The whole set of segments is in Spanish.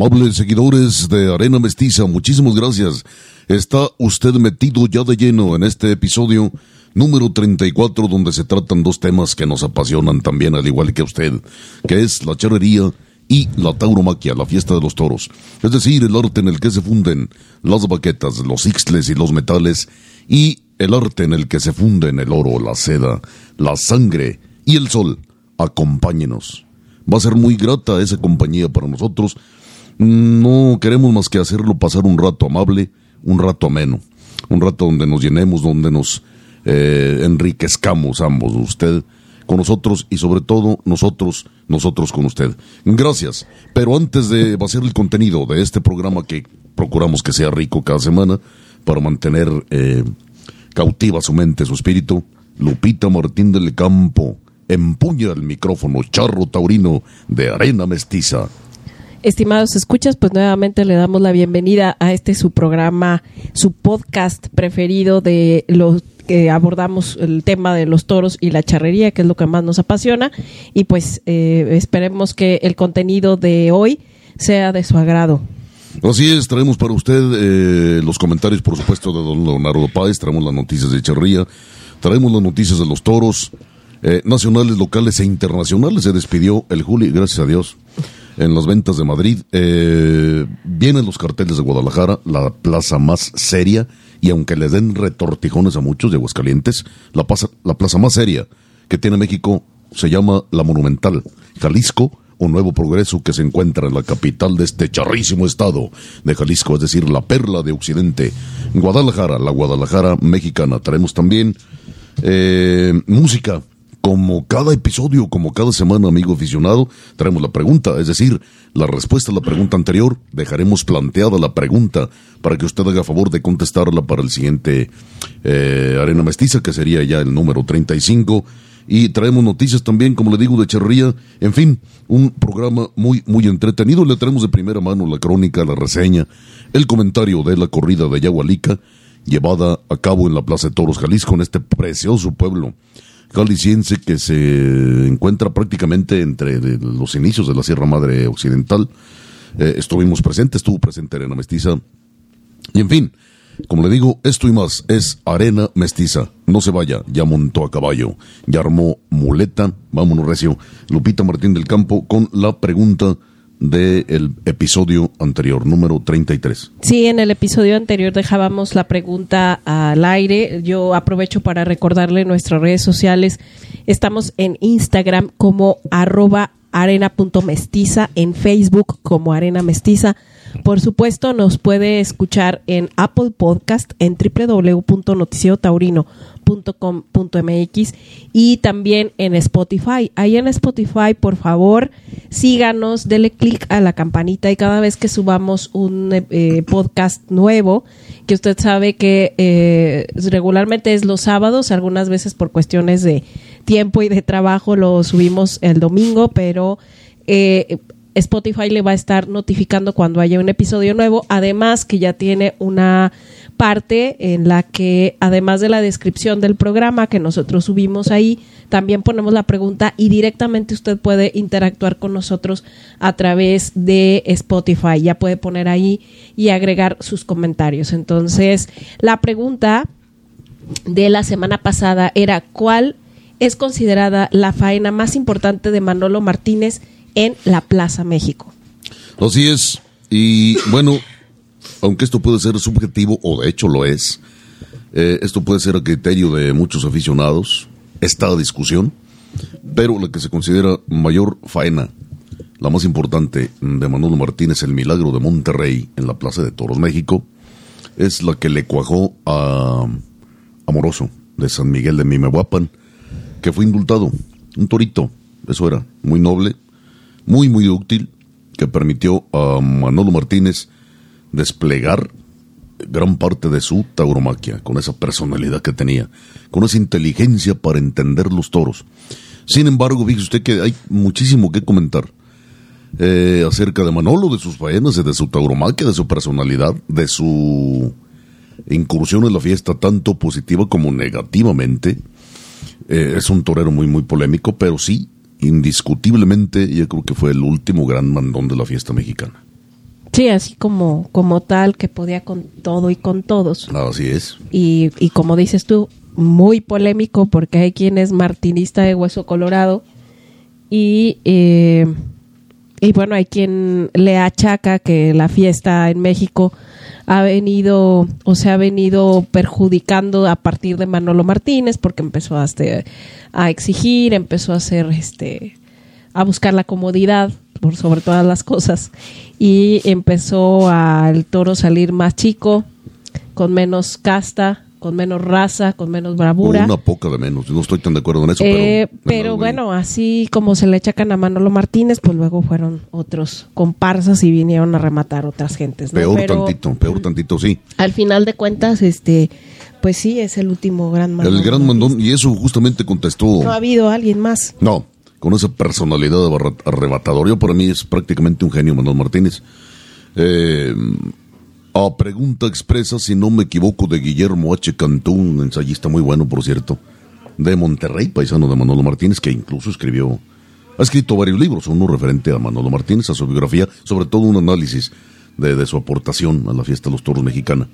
Amables seguidores de Arena Mestiza, muchísimas gracias. Está usted metido ya de lleno en este episodio número 34 donde se tratan dos temas que nos apasionan también al igual que usted, que es la charrería y la tauromaquia, la fiesta de los toros. Es decir, el arte en el que se funden las baquetas, los ixtles y los metales y el arte en el que se funden el oro, la seda, la sangre y el sol. Acompáñenos. Va a ser muy grata esa compañía para nosotros no queremos más que hacerlo pasar un rato amable, un rato ameno, un rato donde nos llenemos, donde nos eh, enriquezcamos ambos, usted con nosotros y sobre todo nosotros, nosotros con usted. Gracias. Pero antes de vaciar el contenido de este programa que procuramos que sea rico cada semana para mantener eh, cautiva su mente, su espíritu, Lupita Martín del Campo empuña el micrófono charro taurino de arena mestiza. Estimados escuchas, pues nuevamente le damos la bienvenida a este su programa, su podcast preferido de los que abordamos el tema de los toros y la charrería, que es lo que más nos apasiona. Y pues eh, esperemos que el contenido de hoy sea de su agrado. Así es, traemos para usted eh, los comentarios, por supuesto, de don Leonardo Páez, traemos las noticias de charrería, traemos las noticias de los toros, eh, nacionales, locales e internacionales. Se despidió el Juli, gracias a Dios en las ventas de Madrid. Eh, vienen los carteles de Guadalajara, la plaza más seria, y aunque le den retortijones a muchos de Aguascalientes, la plaza, la plaza más seria que tiene México se llama La Monumental, Jalisco, un nuevo progreso que se encuentra en la capital de este charrísimo estado de Jalisco, es decir, la perla de Occidente, Guadalajara, la Guadalajara mexicana. Traemos también eh, música como cada episodio, como cada semana, amigo aficionado, traemos la pregunta, es decir, la respuesta a la pregunta anterior, dejaremos planteada la pregunta para que usted haga favor de contestarla para el siguiente eh, Arena Mestiza, que sería ya el número 35. Y traemos noticias también, como le digo, de Cherría. En fin, un programa muy, muy entretenido. Le traemos de primera mano la crónica, la reseña, el comentario de la corrida de Yagualica, llevada a cabo en la Plaza de Toros Jalisco, en este precioso pueblo jalisciense que se encuentra prácticamente entre los inicios de la Sierra Madre Occidental. Eh, estuvimos presentes, estuvo presente Arena Mestiza. Y en fin, como le digo, esto y más es Arena Mestiza. No se vaya, ya montó a caballo, ya armó muleta. Vámonos, Recio. Lupita Martín del Campo con la pregunta del episodio anterior, número 33. Sí, en el episodio anterior dejábamos la pregunta al aire. Yo aprovecho para recordarle nuestras redes sociales. Estamos en Instagram como arroba arena.mestiza, en Facebook como arena mestiza. Por supuesto, nos puede escuchar en Apple Podcast en www.noticiotaurino.com.mx y también en Spotify. Ahí en Spotify, por favor, síganos, dele clic a la campanita y cada vez que subamos un eh, podcast nuevo, que usted sabe que eh, regularmente es los sábados, algunas veces por cuestiones de tiempo y de trabajo lo subimos el domingo, pero eh, Spotify le va a estar notificando cuando haya un episodio nuevo, además que ya tiene una parte en la que además de la descripción del programa que nosotros subimos ahí, también ponemos la pregunta y directamente usted puede interactuar con nosotros a través de Spotify. Ya puede poner ahí y agregar sus comentarios. Entonces, la pregunta de la semana pasada era ¿cuál es considerada la faena más importante de Manolo Martínez en la Plaza México? Así es. Y bueno, aunque esto puede ser subjetivo, o de hecho lo es, eh, esto puede ser a criterio de muchos aficionados, esta discusión, pero la que se considera mayor faena, la más importante de Manolo Martínez, el milagro de Monterrey en la Plaza de Toros, México, es la que le cuajó a Amoroso de San Miguel de Mimehuapan, que fue indultado, un torito, eso era, muy noble, muy, muy útil, que permitió a Manolo Martínez desplegar gran parte de su tauromaquia, con esa personalidad que tenía, con esa inteligencia para entender los toros. Sin embargo, fíjese usted que hay muchísimo que comentar eh, acerca de Manolo, de sus faenas, de su tauromaquia, de su personalidad, de su incursión en la fiesta, tanto positiva como negativamente. Eh, es un torero muy, muy polémico, pero sí, indiscutiblemente, yo creo que fue el último gran mandón de la fiesta mexicana. Sí, así como, como tal, que podía con todo y con todos. Así es. Y, y como dices tú, muy polémico porque hay quien es martinista de hueso colorado y, eh, y bueno, hay quien le achaca que la fiesta en México ha venido o se ha venido perjudicando a partir de Manolo Martínez porque empezó a, este, a exigir, empezó a hacer este a buscar la comodidad por sobre todas las cosas y empezó al toro salir más chico, con menos casta, con menos raza, con menos bravura. Una poca de menos, no estoy tan de acuerdo en eso. Eh, pero, pero bueno, así como se le echacan a Manolo Martínez, pues luego fueron otros comparsas y vinieron a rematar otras gentes. ¿no? Peor Pero tantito, peor tantito, sí. Al final de cuentas, este, pues sí, es el último gran mandón. El gran mandón, y eso justamente contestó. No ha habido alguien más. No, con esa personalidad arre- arrebatadora. Yo para mí es prácticamente un genio Manuel Martínez. Eh, a pregunta expresa, si no me equivoco, de Guillermo H. Cantú, un ensayista muy bueno, por cierto, de Monterrey, paisano de Manolo Martínez, que incluso escribió, ha escrito varios libros, uno referente a Manolo Martínez, a su biografía, sobre todo un análisis de, su aportación a la fiesta de los toros mexicana.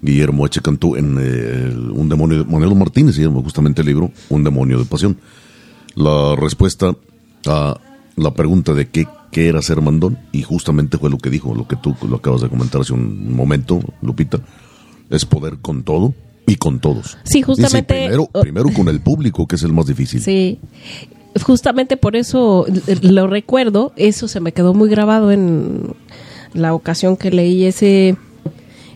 Guillermo H. Cantú en eh, Un demonio de Manolo Martínez, justamente el libro, Un demonio de pasión. La respuesta a la pregunta de qué, qué era ser mandón, y justamente fue lo que dijo, lo que tú lo acabas de comentar hace un momento, Lupita, es poder con todo y con todos. Sí, justamente- Dice, primero, primero con el público, que es el más difícil. Sí. Justamente por eso lo recuerdo, eso se me quedó muy grabado en la ocasión que leí ese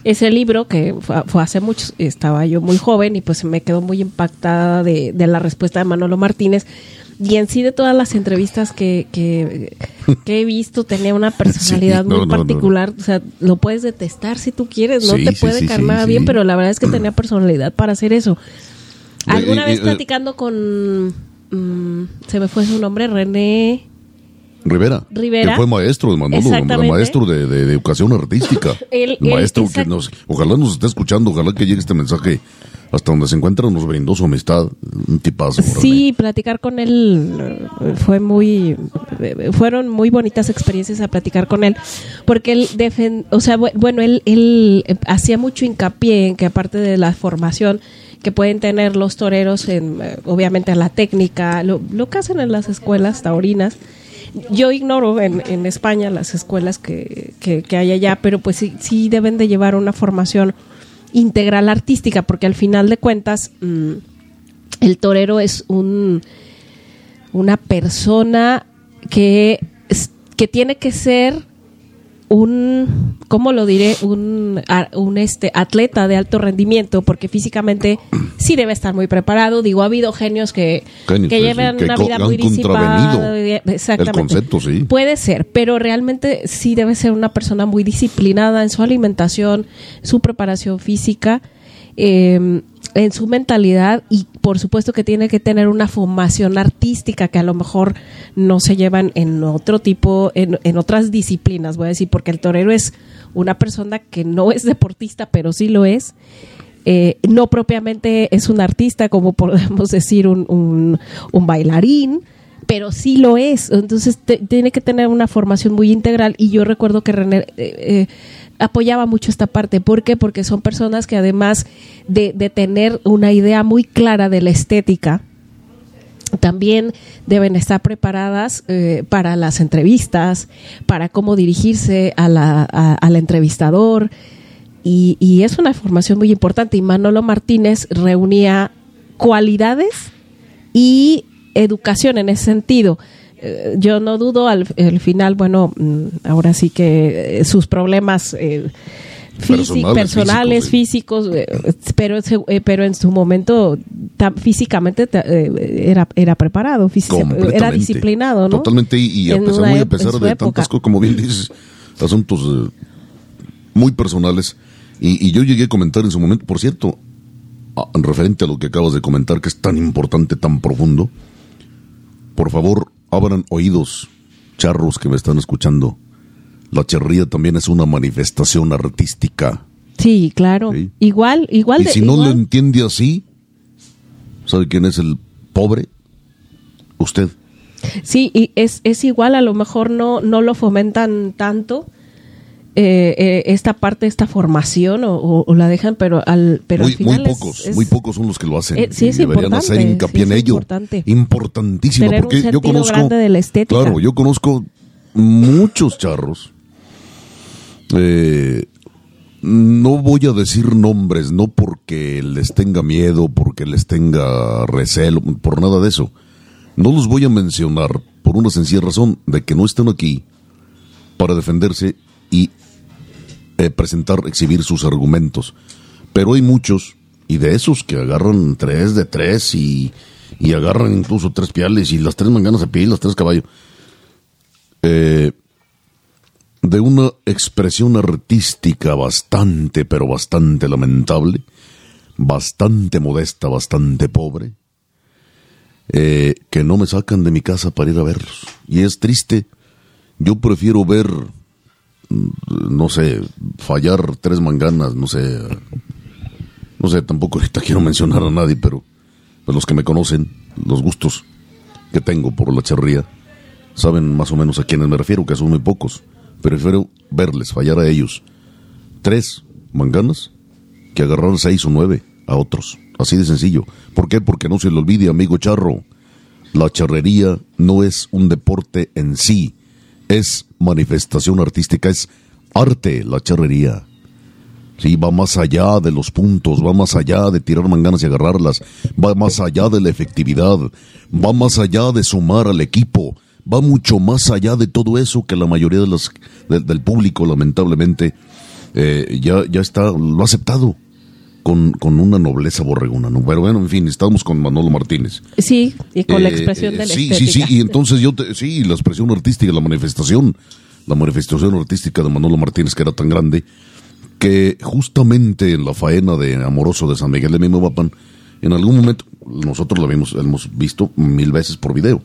ese libro que fue, fue hace mucho, estaba yo muy joven y pues me quedó muy impactada de, de la respuesta de Manolo Martínez y en sí de todas las entrevistas que, que, que he visto tenía una personalidad Sí, no, muy no, no. particular, o sea, lo puedes detestar si tú quieres, no Sí, te sí, puede sí. bien, pero la verdad es que tenía personalidad para hacer eso. Alguna eh, vez eh, platicando con. mm, se me fue su nombre, René. Rivera, Rivera. que fue maestro de Manolo, maestro de, de- de educación artística. El maestro que nos, ojalá nos esté escuchando, ojalá que llegue este mensaje hasta donde se encuentra, nos brindó su amistad, un tipazo. Sí, platicar con él eh, fue muy. eh, Fueron muy bonitas experiencias a platicar con él. Porque él, defen- o sea, bu- bueno, él, él eh, hacía mucho hincapié en que aparte de la formación que pueden tener los toreros, en, obviamente la técnica, lo, lo que hacen en las escuelas taurinas. Yo ignoro en, en España las escuelas que, que, que hay allá, pero pues sí, sí deben de llevar una formación integral artística, porque al final de cuentas mm, el torero es un una persona que, que tiene que ser un, ¿cómo lo diré? Un, un este, atleta de alto rendimiento, porque físicamente sí debe estar muy preparado. Digo, ha habido genios que, Genios, que sí, llevan que una vida muy contravenido Exactamente. el concepto, sí. Puede ser, pero realmente sí debe ser una persona muy disciplinada en su alimentación, su preparación física, eh, en su mentalidad y por supuesto que tiene que tener una formación artística que a lo mejor no se llevan en otro tipo, en, en otras disciplinas, voy a decir, porque el torero es una persona que no es deportista, pero sí lo es. Eh, no propiamente es un artista, como podemos decir un, un, bailarín, pero sí lo es. Entonces tiene que tener una formación muy integral y yo recuerdo que René eh, eh, apoyaba mucho esta parte. ¿Por qué? Porque son personas que además de, de tener una idea muy clara de la estética, también deben estar preparadas eh, para las entrevistas, para cómo dirigirse al entrevistador. Y, y, es una formación muy importante. Y Manolo Martínez reunía cualidades y educación en ese sentido. Eh, yo no dudo al, final, bueno, mm, ahora sí que eh, sus problemas personales, físicos, eh, pero, pero en su momento físicamente era, era preparado, era disciplinado, ¿no? Totalmente, y, a pesar, muy a pesar de tantas cosas, como bien dices, asuntos muy personales. Y, y, yo llegué a comentar en su momento, por cierto, en referente a lo que acabas de comentar, que es tan importante, tan profundo, por favor, abran oídos, charros que me están escuchando. La charría también es una manifestación artística. Sí, claro. Igual, igual. Y si no lo entiende así, ¿sabe quién es el pobre? Usted. Sí, y es, es igual, a lo mejor no, no lo fomentan tanto, eh, eh, esta parte, esta formación o, la dejan, pero al pero muy, al final muy pocos, muy pocos son los que lo hacen. Eh, sí, es deberían hacer hincapié en ello. Importante. Importantísimo, porque yo conozco grande de la estética. Claro, yo conozco muchos charros. No voy a decir nombres, no porque les tenga miedo, porque les tenga recelo, por nada de eso. No los voy a mencionar por una sencilla razón de que no están aquí para defenderse y eh, presentar, exhibir sus argumentos. Pero hay muchos, y de esos que agarran tres de tres y, y agarran incluso tres piales y las tres manganas de piel, las tres caballos. Eh, de una expresión artística bastante, pero bastante lamentable, bastante modesta, bastante pobre, eh, que no me sacan de mi casa para ir a verlos. Y es triste. Yo prefiero ver no sé, fallar tres manganas, no sé, no sé, tampoco ahorita quiero mencionar a nadie, pero los que me conocen, los gustos que tengo por la charría, saben más o menos a quiénes me refiero, que son muy pocos. Prefiero verles, fallar a ellos. Tres manganas que agarrar seis o nueve a otros. Así de sencillo. ¿Por qué? Porque no se le olvide, amigo charro. La charrería no es un deporte en sí, es manifestación artística, es arte, la charrería. Sí, va más allá de los puntos, va más allá de tirar manganas y agarrarlas, va más allá de la efectividad, va más allá de sumar al equipo, va mucho más allá de todo eso que la mayoría de las, del público, lamentablemente, eh, ya, ya está, lo ha aceptado con, con una nobleza borreguna, ¿no? Pero bueno, en fin, estamos con Manolo Martínez. Sí, y con la eh, expresión de la Sí, sí, sí, y entonces yo, te, sí, la expresión artística, la manifestación, la manifestación artística de Manolo Martínez, que era tan grande, que justamente en la faena de Amoroso de San Miguel de Mimobapan, en algún momento, nosotros la vimos, hemos visto mil veces por video.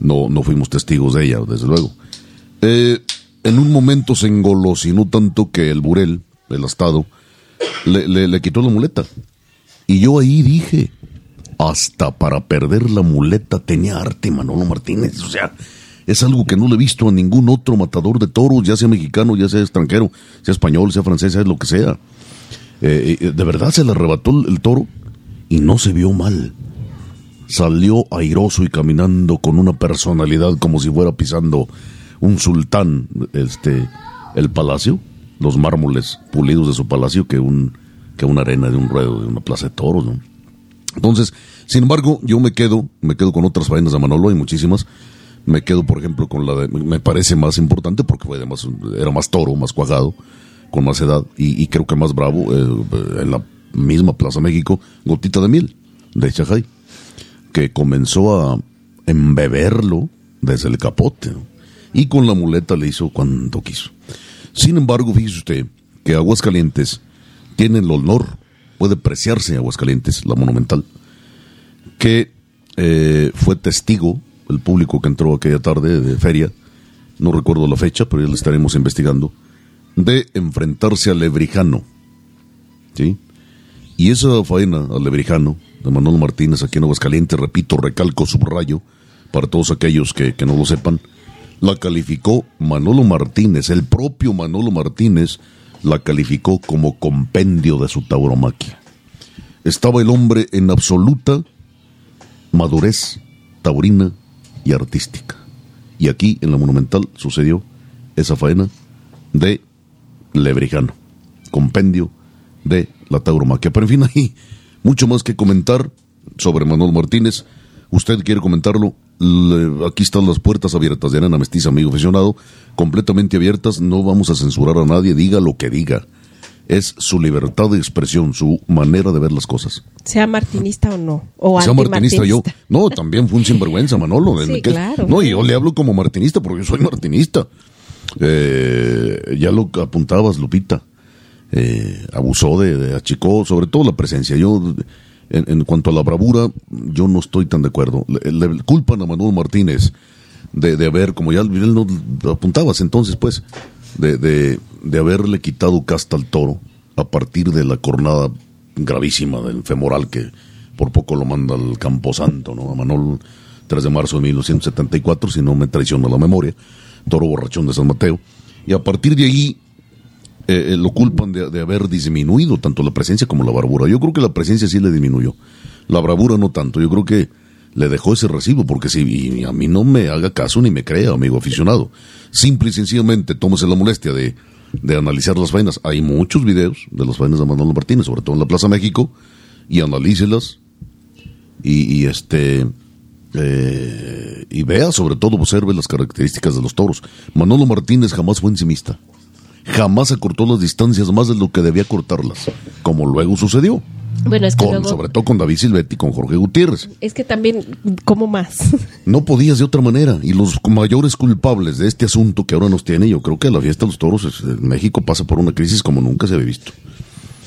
No, no fuimos testigos de ella, desde luego. Eh, en un momento se engolosinó tanto que el burel, el astado, le, le, quitó la muleta. Y yo ahí dije, hasta para perder la muleta tenía arte Manolo Martínez. O sea, es algo que no le he visto a ningún otro matador de toros, ya sea mexicano, ya sea extranjero, sea español, sea francés, sea lo que sea. Eh, eh, de verdad se le arrebató el toro y no se vio mal. Salió airoso y caminando con una personalidad como si fuera pisando un sultán, este, el palacio los mármoles pulidos de su palacio que un una arena de un ruedo de una plaza de toros. Entonces, sin embargo, yo me quedo, me quedo con otras vainas de Manolo, hay muchísimas. Me quedo, por ejemplo, con la de, me parece más importante porque fue además, era más toro, más cuajado, con más edad y, creo que más bravo, eh, en la misma Plaza México, Gotita de Miel, de Chajay, que comenzó a embeberlo desde el capote, y con la muleta le hizo cuanto quiso. Sin embargo, fíjese usted que Aguascalientes tiene el honor, puede preciarse Aguascalientes, la monumental, que eh, fue testigo, el público que entró aquella tarde de feria, no recuerdo la fecha, pero ya lo estaremos investigando, de enfrentarse al Lebrijano. ¿Sí? Y esa faena al Lebrijano de Manolo Martínez aquí en Aguascalientes, repito, recalco, subrayo, para todos aquellos que, que no lo sepan, la calificó Manolo Martínez, el propio Manolo Martínez la calificó como compendio de su tauromaquia. Estaba el hombre en absoluta madurez taurina y artística. Y aquí en la Monumental sucedió esa faena de Lebrijano, compendio de la tauromaquia. Pero en fin, hay mucho más que comentar sobre Manuel Martínez. ¿Usted quiere comentarlo? aquí están las puertas abiertas de Arena Mestiza, amigo aficionado, completamente abiertas. No vamos a censurar a nadie, diga lo que diga. Es su libertad de expresión, su manera de ver las cosas. Sea martinista o no. O sea martinista yo. No, también fue un sinvergüenza, Manolo. Sí, claro. No, y yo le hablo como martinista porque yo soy martinista. Eh, ya lo apuntabas, Lupita. Eh, abusó de, achicó, sobre todo la presencia. Yo en, cuanto a la bravura, yo no estoy tan de acuerdo. Le, culpan a Manuel Martínez de, de, haber, como ya no apuntabas entonces, pues, de, de, de haberle quitado casta al toro a partir de la cornada gravísima del femoral que por poco lo manda al Camposanto, ¿no? A Manuel 3 de marzo de 1974, si no me traiciona la memoria, toro borrachón de San Mateo. Y a partir de ahí eh, eh, lo culpan de, haber disminuido tanto la presencia como la bravura. Yo creo que la presencia sí le disminuyó. La bravura no tanto. Yo creo que le dejó ese recibo, porque si a mí no me haga caso ni me crea, amigo aficionado. Simple y sencillamente tómese la molestia de, de analizar las vainas. Hay muchos videos de las vainas de Manolo Martínez, sobre todo en la Plaza México, y analícelas. Y, y este. Eh, y vea, sobre todo, observe las características de los toros. Manolo Martínez jamás fue encimista jamás acortó las distancias más de lo que debía cortarlas, como luego sucedió. Bueno, es que Sobre todo con David Silvetti y con Jorge Gutiérrez. Es que también, ¿cómo más? No podías de otra manera. Y los mayores culpables de este asunto que ahora nos tiene, yo creo que la fiesta de los toros en México pasa por una crisis como nunca se había visto.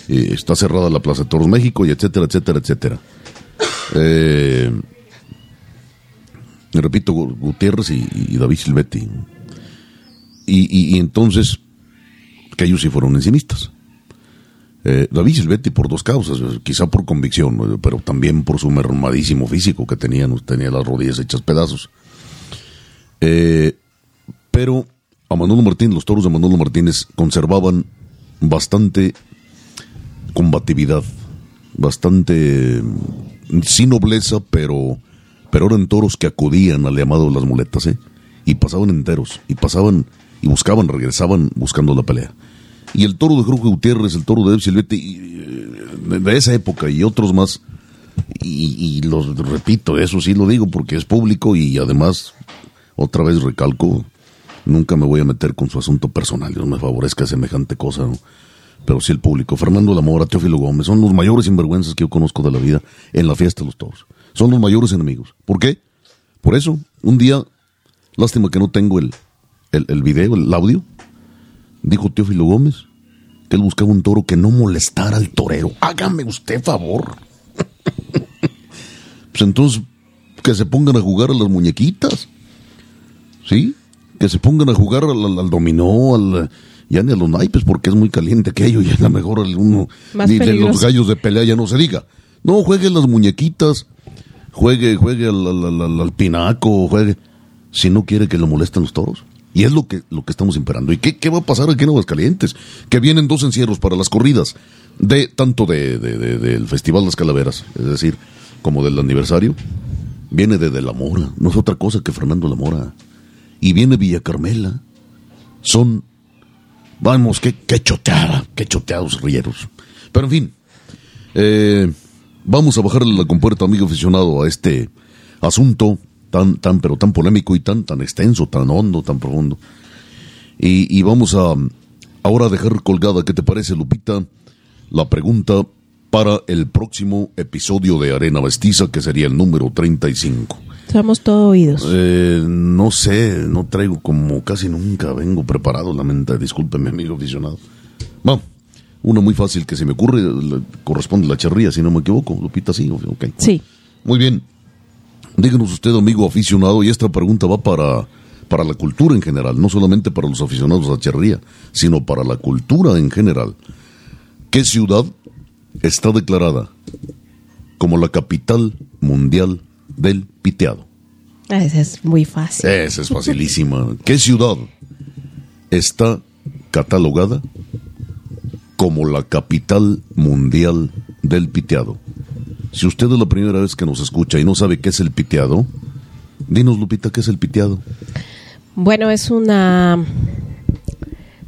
está cerrada la Plaza de Toros México y etcétera, etcétera, etcétera. Eh, repito, Gutiérrez y, David Silvetti. y entonces que ellos sí fueron encimistas. Eh, David Silvetti por dos causas, quizá por convicción, pero también por su mermadísimo físico que tenía, tenía las rodillas hechas pedazos. Eh, pero a Manolo Martínez, los toros de Manolo Martínez conservaban bastante combatividad, bastante sin nobleza, pero, pero eran toros que acudían al llamado de las muletas, ¿eh? y pasaban enteros, y pasaban y buscaban, regresaban buscando la pelea. Y el toro de Jorge Gutiérrez, el toro de Ev Silvete, eh, de esa época y otros más, y, los repito, eso sí lo digo porque es público y además, otra vez recalco, nunca me voy a meter con su asunto personal, no me favorezca semejante cosa, pero sí el público. Fernando Lamora, Teófilo Gómez, son los mayores sinvergüenzas que yo conozco de la vida en la fiesta de los toros. Son los mayores enemigos. ¿Por qué? Por eso, un día, lástima que no tengo el, el, el video, el audio, dijo Teófilo Gómez que él buscaba un toro que no molestara al torero. Hágame usted favor. pues entonces, que se pongan a jugar a las muñequitas. ¿Sí? Que se pongan a jugar al, dominó, al, ya ni a los naipes, porque es muy caliente aquello, y a lo mejor uno, ni de los gallos de pelea ya no se diga. No, juegue las muñequitas, juegue, juegue al, al, al pinaco, juegue, si no quiere que lo molesten los toros. Y es lo que, lo que estamos imperando. ¿Y qué, qué va a pasar aquí en Aguascalientes? Que vienen dos encierros para las corridas, de tanto de, del Festival de las Calaveras, es decir, como del aniversario. Viene de, de La Mora, no es otra cosa que Fernando La Mora. Y viene Villa Carmela. Son, vamos, qué, qué choteada, qué choteados rieros. Pero en fin, eh, vamos a bajarle la compuerta, amigo aficionado, a este asunto tan, tan, pero tan polémico y tan, tan extenso, tan hondo, tan profundo. Y, vamos a ahora dejar colgada, ¿qué te parece, Lupita? La pregunta para el próximo episodio de Arena Vestiza, que sería el número 35. Estamos todos oídos. Eh, no sé, no traigo como casi nunca vengo preparado, lamenta, discúlpeme, amigo aficionado. Va, una muy fácil que se me ocurre, corresponde a la charría, si no me equivoco. Lupita, sí, ok. Sí. Muy bien. Díganos usted, amigo aficionado, y esta pregunta va para, para la cultura en general, no solamente para los aficionados a la charrería, sino para la cultura en general. ¿Qué ciudad está declarada como la capital mundial del piteado? Esa es muy fácil. Esa es facilísima. ¿Qué ciudad está catalogada como la capital mundial del piteado? Si usted es la primera vez que nos escucha y no sabe qué es el piteado, dinos, Lupita, ¿qué es el piteado? Bueno, es una,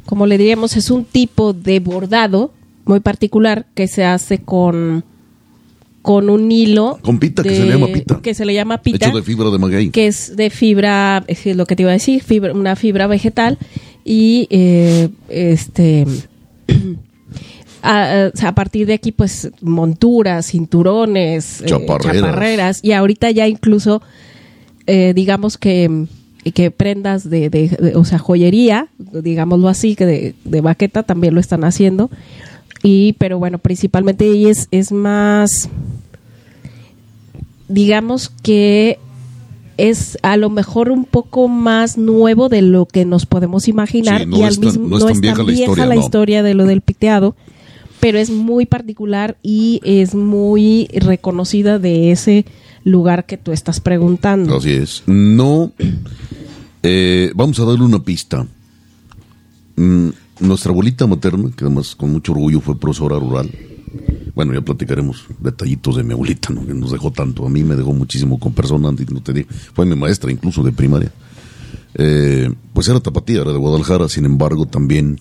como le diríamos, es un tipo de bordado muy particular que se hace con con un hilo con pita de- que se le llama pita que se le llama pita hecho de fibra de maguey que es de fibra es lo que te iba a decir fibra, una fibra vegetal y eh, este a, a- a partir de aquí pues monturas cinturones eh, Chaparreras. y ahorita ya incluso eh, digamos que que prendas de, de- de- o sea joyería digámoslo así que de, de baqueta también lo están haciendo y pero bueno principalmente es es más digamos que es a lo mejor un poco más nuevo de lo que nos podemos imaginar Sí, no y al mismo no es tan vieja la no. historia de lo del piteado pero es muy particular y es muy reconocida de ese lugar que tú estás preguntando. Así es. No. eh, vamos a darle una pista. Mm, nuestra abuelita materna, que además con mucho orgullo fue profesora rural. Bueno, ya platicaremos detallitos de mi abuelita, ¿no? que nos dejó tanto. A mí me dejó muchísimo con personas, no. Fue mi maestra incluso de primaria. Eh, pues era tapatía, era de Guadalajara, sin embargo también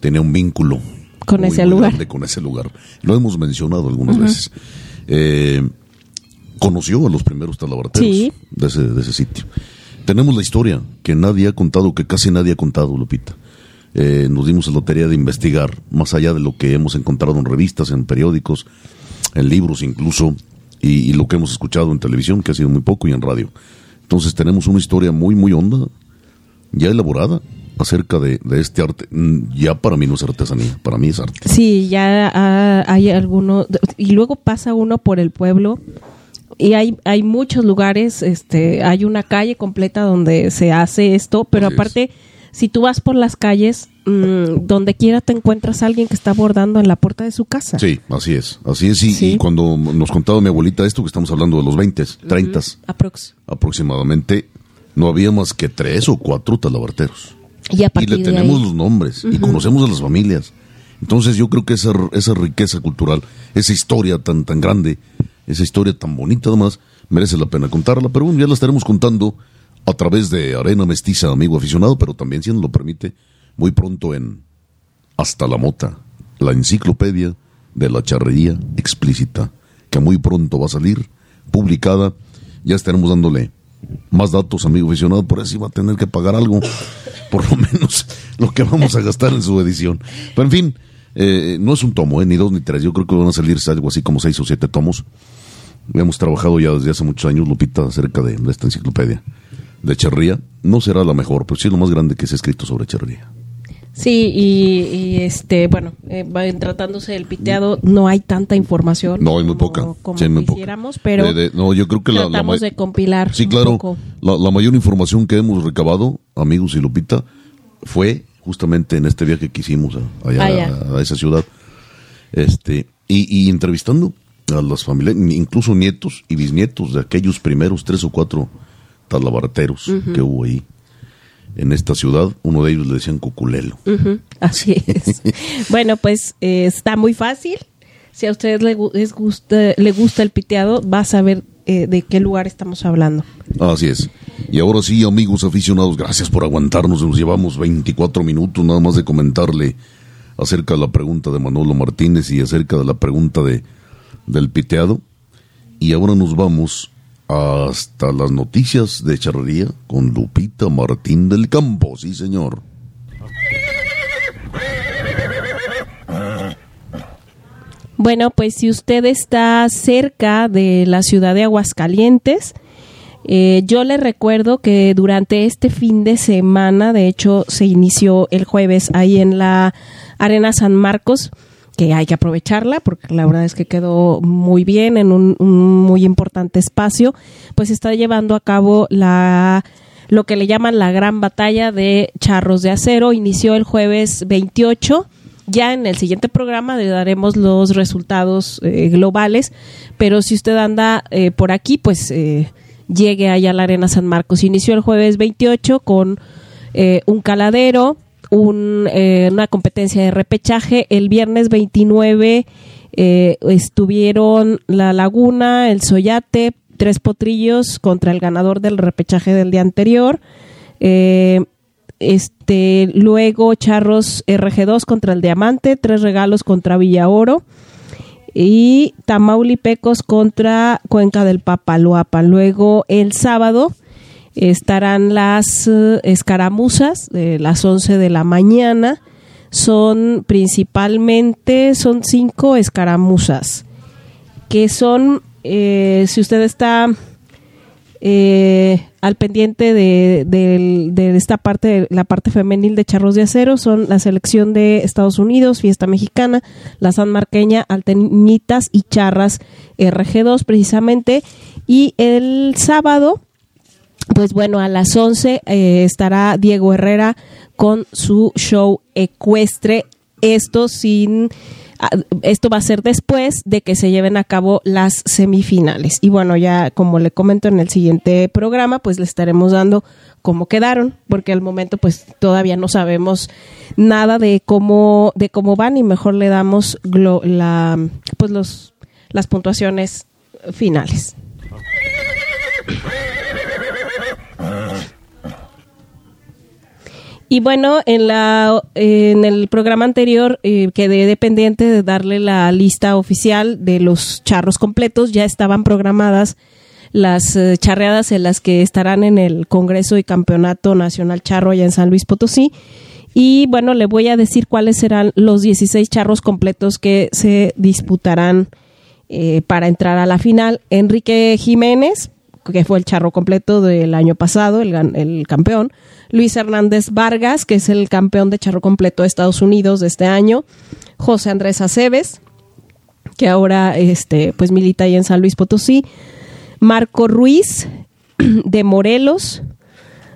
tenía un vínculo Con muy, ese muy lugar. grande con ese lugar. Lo hemos mencionado algunas veces. Eh, conoció a los primeros talabarteros Sí. de, ese, de ese sitio. Tenemos la historia que nadie ha contado, que casi nadie ha contado, Lupita. Eh, nos dimos la tarea de investigar, más allá de lo que hemos encontrado en revistas, en periódicos, en libros incluso, y, y lo que hemos escuchado en televisión, que ha sido muy poco, y en radio. Entonces tenemos una historia muy, muy honda, ya elaborada, acerca de, de este arte. Mm, Ya para mí no es artesanía, para mí es arte. Sí, ya ah, hay algunos y luego pasa uno por el pueblo y hay hay muchos lugares, este, hay una calle completa donde se hace esto, pero Así es. aparte si tú vas por las calles, mm, donde quiera te encuentras a alguien que está bordando en la puerta de su casa. Sí, así es, así es. Y, Sí. y cuando nos contaba mi abuelita esto, que estamos hablando de los 20, 30 Aprox. aproximadamente, no había más que tres o cuatro talabarteros. Y a Y partir le de tenemos ahí- los nombres y conocemos a las familias. Entonces yo creo que esa, esa riqueza cultural, esa historia tan, tan grande, esa historia tan bonita además, merece la pena contarla. Pero bueno, ya la estaremos contando a través de Arena Mestiza, amigo aficionado, pero también, si nos lo permite, muy pronto en Hasta la Mota, la enciclopedia de la charrería explícita, que muy pronto va a salir, publicada. Ya estaremos dándole más datos, amigo aficionado, por eso va a tener que pagar algo, por lo menos lo que vamos a gastar en su edición. Pero en fin, eh, no es un tomo, eh, ni dos ni tres, yo creo que van a salir algo así como seis o siete tomos. Hemos trabajado ya desde hace muchos años, Lupita, acerca de, esta enciclopedia de charrería. No será la mejor, pero sí es lo más grande que se ha escrito sobre charrería. Sí, y, y, este, bueno, eh, va- tratándose del piteado, no hay tanta información. No, hay muy como- poca. Como Sí, poca. quisiéramos, pero De- de- no, yo creo que la, la de compilar Sí, un claro. La, la mayor información que hemos recabado, amigos y Lupita, fue justamente en este viaje que hicimos a, allá Allá. a, a esa ciudad. Este, y, y entrevistando a las familias, incluso nietos y bisnietos de aquellos primeros tres o cuatro talabarteros que hubo ahí en esta ciudad. Uno de ellos le decían Cuculelo. Así es. bueno, pues eh, está muy fácil. Si a ustedes le, gu- les gusta, le gusta el piteado, va a saber eh, de qué lugar estamos hablando. Así es. Y ahora sí, amigos aficionados, gracias por aguantarnos. Nos llevamos 24 minutos nada más de comentarle acerca de la pregunta de Manolo Martínez y acerca de la pregunta de del piteado. Y ahora nos vamos hasta las noticias de charrería con Lupita Martín del Campo. Sí, señor. Bueno, pues si usted está cerca de la ciudad de Aguascalientes, eh, yo le recuerdo que durante este fin de semana, de hecho se inició el jueves ahí en la Arena San Marcos, que hay que aprovecharla porque la verdad es que quedó muy bien en un, muy importante espacio, pues está llevando a cabo la lo que le llaman la gran batalla de charros de acero. Inició el jueves 28 ya en el siguiente programa le daremos los resultados eh, globales, pero si usted anda eh, por aquí, pues eh, llegue allá a la Arena San Marcos. Inició el jueves 28 con un caladero, una competencia de repechaje. El viernes 29 estuvieron La Laguna, El Soyate, Tres Potrillos contra el ganador del repechaje del día anterior. Este, luego Charros RG2 contra el Diamante, Tres Regalos contra Villa Oro y Tamaulipecos contra Cuenca del Papaloapan. Luego el sábado estarán las eh, escaramuzas de las 11 de la mañana. Son principalmente, son cinco escaramuzas que son, eh, si usted está eh, al pendiente de, esta parte, la parte femenil de Charros de Acero, son la selección de Estados Unidos, Fiesta Mexicana, la San Marqueña, Alteñitas y Charras RG2 precisamente. Y el sábado, pues bueno, a las 11 eh, estará Diego Herrera con su show ecuestre. Esto sin Ah, esto va a ser después de que se lleven a cabo las semifinales. Y bueno, ya como le comento en el siguiente programa, pues le estaremos dando cómo quedaron, porque al momento pues todavía no sabemos nada de cómo de cómo van y mejor le damos la pues los las puntuaciones finales. Y bueno, en, la, en el programa anterior eh, quedé dependiente de darle la lista oficial de los charros completos. Ya estaban programadas las eh, charreadas en las que estarán en el Congreso y Campeonato Nacional Charro allá en San Luis Potosí. Y bueno, le voy a decir cuáles serán los 16 charros completos que se disputarán eh, para entrar a la final. Enrique Jiménez, que fue el charro completo del año pasado, el, el campeón. Luis Hernández Vargas, que es el campeón de charro completo de Estados Unidos de este año, José Andrés Aceves, que ahora este, pues milita ahí en San Luis Potosí, Marco Ruiz de Morelos,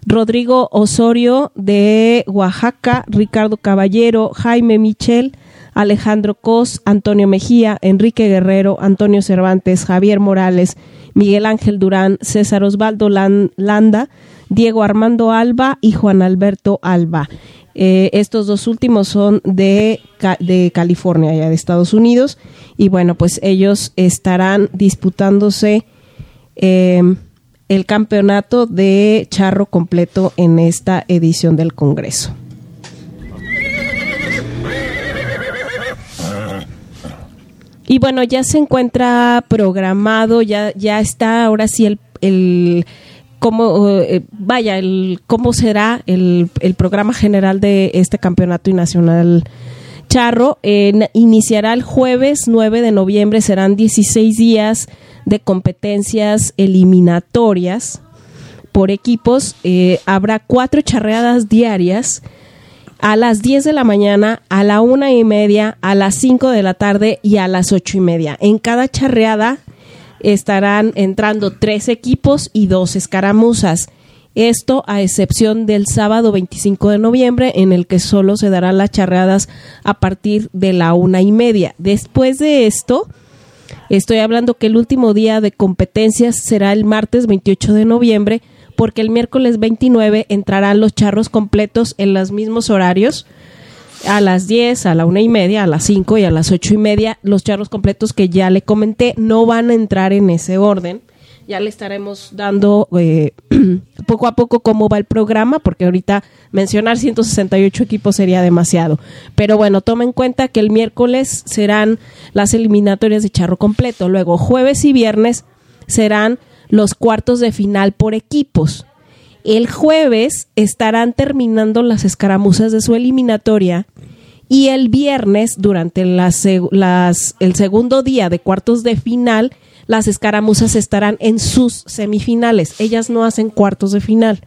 Rodrigo Osorio de Oaxaca, Ricardo Caballero, Jaime Michel, Alejandro Cos, Antonio Mejía, Enrique Guerrero, Antonio Cervantes, Javier Morales, Miguel Ángel Durán, César Osvaldo Landa, Diego Armando Alba y Juan Alberto Alba. Eh, estos dos últimos son de, de California, ya de Estados Unidos, y bueno, pues ellos estarán disputándose em, el campeonato de charro completo en esta edición del Congreso. Y bueno, ya se encuentra programado, ya, ya está ahora sí el, el cómo eh, vaya el cómo será el, el, programa general de este campeonato nacional charro. Iniciará el jueves 9 de noviembre serán 16 días de competencias eliminatorias por equipos. Eh, habrá cuatro charreadas diarias a las 10 de la mañana, a la una y media, a las 5 de la tarde y a las ocho y media. En cada charreada estarán entrando tres equipos y dos escaramuzas. Esto a excepción del sábado 25 de noviembre, en el que solo se darán las charreadas a partir de la una y media. Después de esto, estoy hablando que el último día de competencias será el martes 28 de noviembre, porque el miércoles 29 entrarán los charros completos en los mismos horarios a las 10, a la una y media, a las 5 y a las ocho y media. Los charros completos que ya le comenté no van a entrar en ese orden. Ya le estaremos dando eh, poco a poco cómo va el programa, porque ahorita mencionar 168 equipos sería demasiado. Pero bueno, toma en cuenta que el miércoles serán las eliminatorias de charro completo. Luego, jueves y viernes serán los cuartos de final por equipos. El jueves estarán terminando las escaramuzas de su eliminatoria y el viernes, durante las, el segundo día de cuartos de final, las escaramuzas estarán en sus semifinales. Ellas no hacen cuartos de final.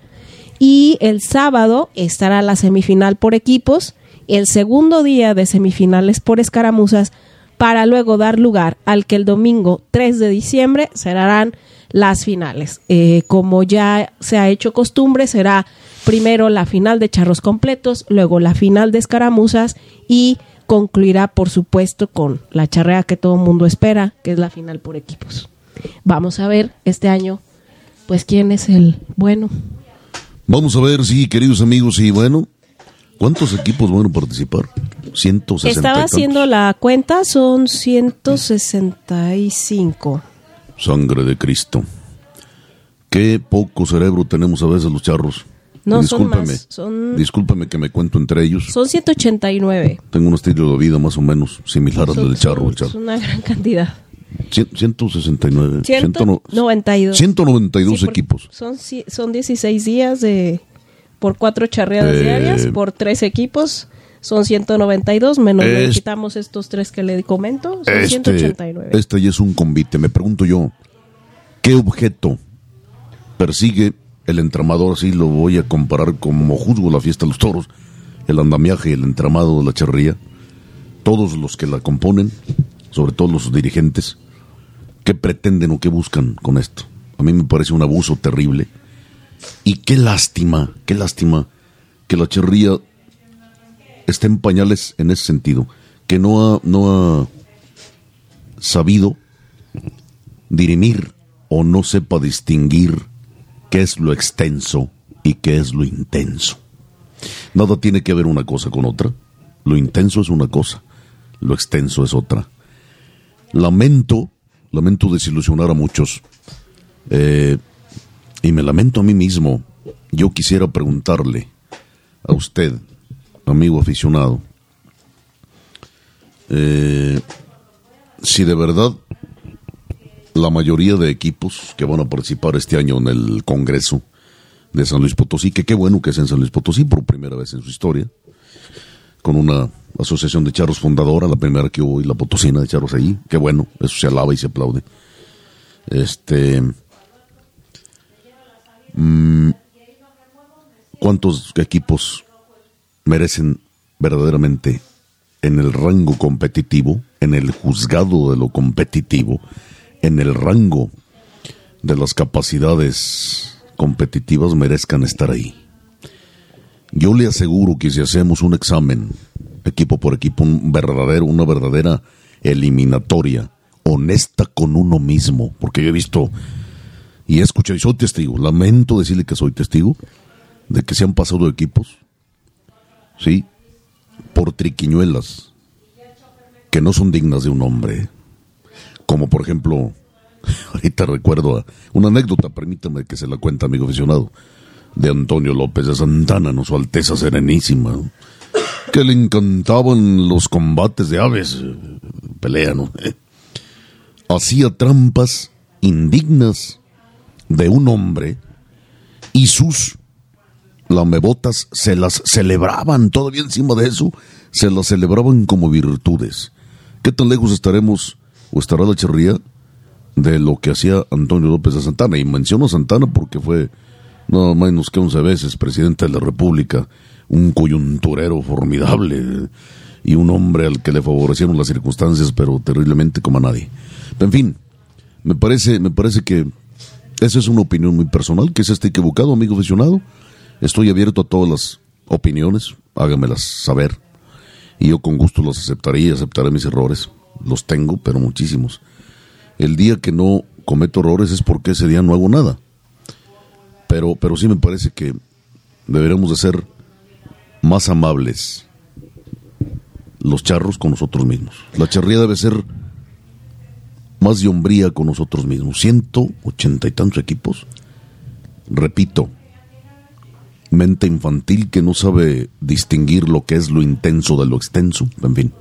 Y el sábado estará la semifinal por equipos. El segundo día de semifinales por escaramuzas para luego dar lugar al que el domingo 3 de diciembre serán las finales. Eh, como ya se ha hecho costumbre, será primero la final de charros completos, luego la final de escaramuzas y concluirá, por supuesto, con la charrea que todo el mundo espera, que es la final por equipos. Vamos a ver este año, pues, quién es el bueno. Vamos a ver, sí, queridos amigos, y bueno, ¿cuántos equipos van a participar? 160. Estaba haciendo la cuenta, son 165. Sangre de Cristo. Qué poco cerebro tenemos a veces los charros. No, discúlpeme, son más. Son, discúlpeme que me cuento entre ellos. son 189. Tengo un estilo de vida más o menos similar al Son- del charro. Es una gran cantidad. Cien- 169. ciento no- 192. 192 Sí, equipos. Son, son 16 días de por cuatro charreadas Eh, diarias, por tres equipos. Son 192, menos le Es- quitamos estos tres que le comento. Son Este, 189. este ya es un convite. Me pregunto yo, ¿qué objeto persigue el entramador? Así lo voy a comparar como juzgo la fiesta de los toros, el andamiaje, el entramado de la charría, todos los que la componen, sobre todo los dirigentes, ¿qué pretenden o qué buscan con esto? A mí me parece un abuso terrible. Y qué lástima, qué lástima que la charría esté en pañales en ese sentido, que no ha, no ha sabido dirimir o no sepa distinguir qué es lo extenso y qué es lo intenso. Nada tiene que ver una cosa con otra. Lo intenso es una cosa, lo extenso es otra. Lamento, lamento desilusionar a muchos. eh, y me lamento a mí mismo. Yo quisiera preguntarle a usted, amigo aficionado, eh, si de verdad la mayoría de equipos que van a participar este año en el Congreso de San Luis Potosí, que qué bueno que es en San Luis Potosí por primera vez en su historia, con una asociación de charros fundadora, la primera que hubo y la potosina de charros allí, qué bueno, eso se alaba y se aplaude. Este, mm, ¿cuántos equipos merecen verdaderamente en el rango competitivo, en el juzgado de lo competitivo, en el rango de las capacidades competitivas merezcan estar ahí. Yo le aseguro que si hacemos un examen, equipo por equipo, un verdadero, una verdadera eliminatoria, honesta con uno mismo, porque yo he visto y he escuchado y soy testigo, lamento decirle que soy testigo de que se han pasado equipos, sí, por triquiñuelas que no son dignas de un hombre. Como por ejemplo, ahorita recuerdo una anécdota, permítame que se la cuente, amigo aficionado, de Antonio López de Santana, ¿no? Su Alteza Serenísima, que le encantaban los combates de aves, eh, pelea. Hacía trampas indignas de un hombre y sus lamebotas se las celebraban, todavía encima de eso, se las celebraban como virtudes. ¿Qué tan lejos estaremos o estará la charría de lo que hacía Antonio López de Santana? Y menciono a Santana porque fue no menos que 11 veces presidente de la República, un coyunturero formidable y un hombre al que le favorecieron las circunstancias, pero terriblemente como a nadie. En fin, me parece, me parece que esa es una opinión muy personal, que se esté equivocado, amigo aficionado. Estoy abierto a todas las opiniones, hágamelas saber. Y yo con gusto las aceptaré y aceptaré mis errores. Los tengo, pero muchísimos. El día que no cometo errores es porque ese día no hago nada. Pero, pero sí me parece que deberemos de ser más amables los charros con nosotros mismos. La charría debe ser más de hombría con nosotros mismos. Ciento ochenta y tantos equipos. Repito, mente infantil que no sabe distinguir lo que es lo intenso de lo extenso. En fin,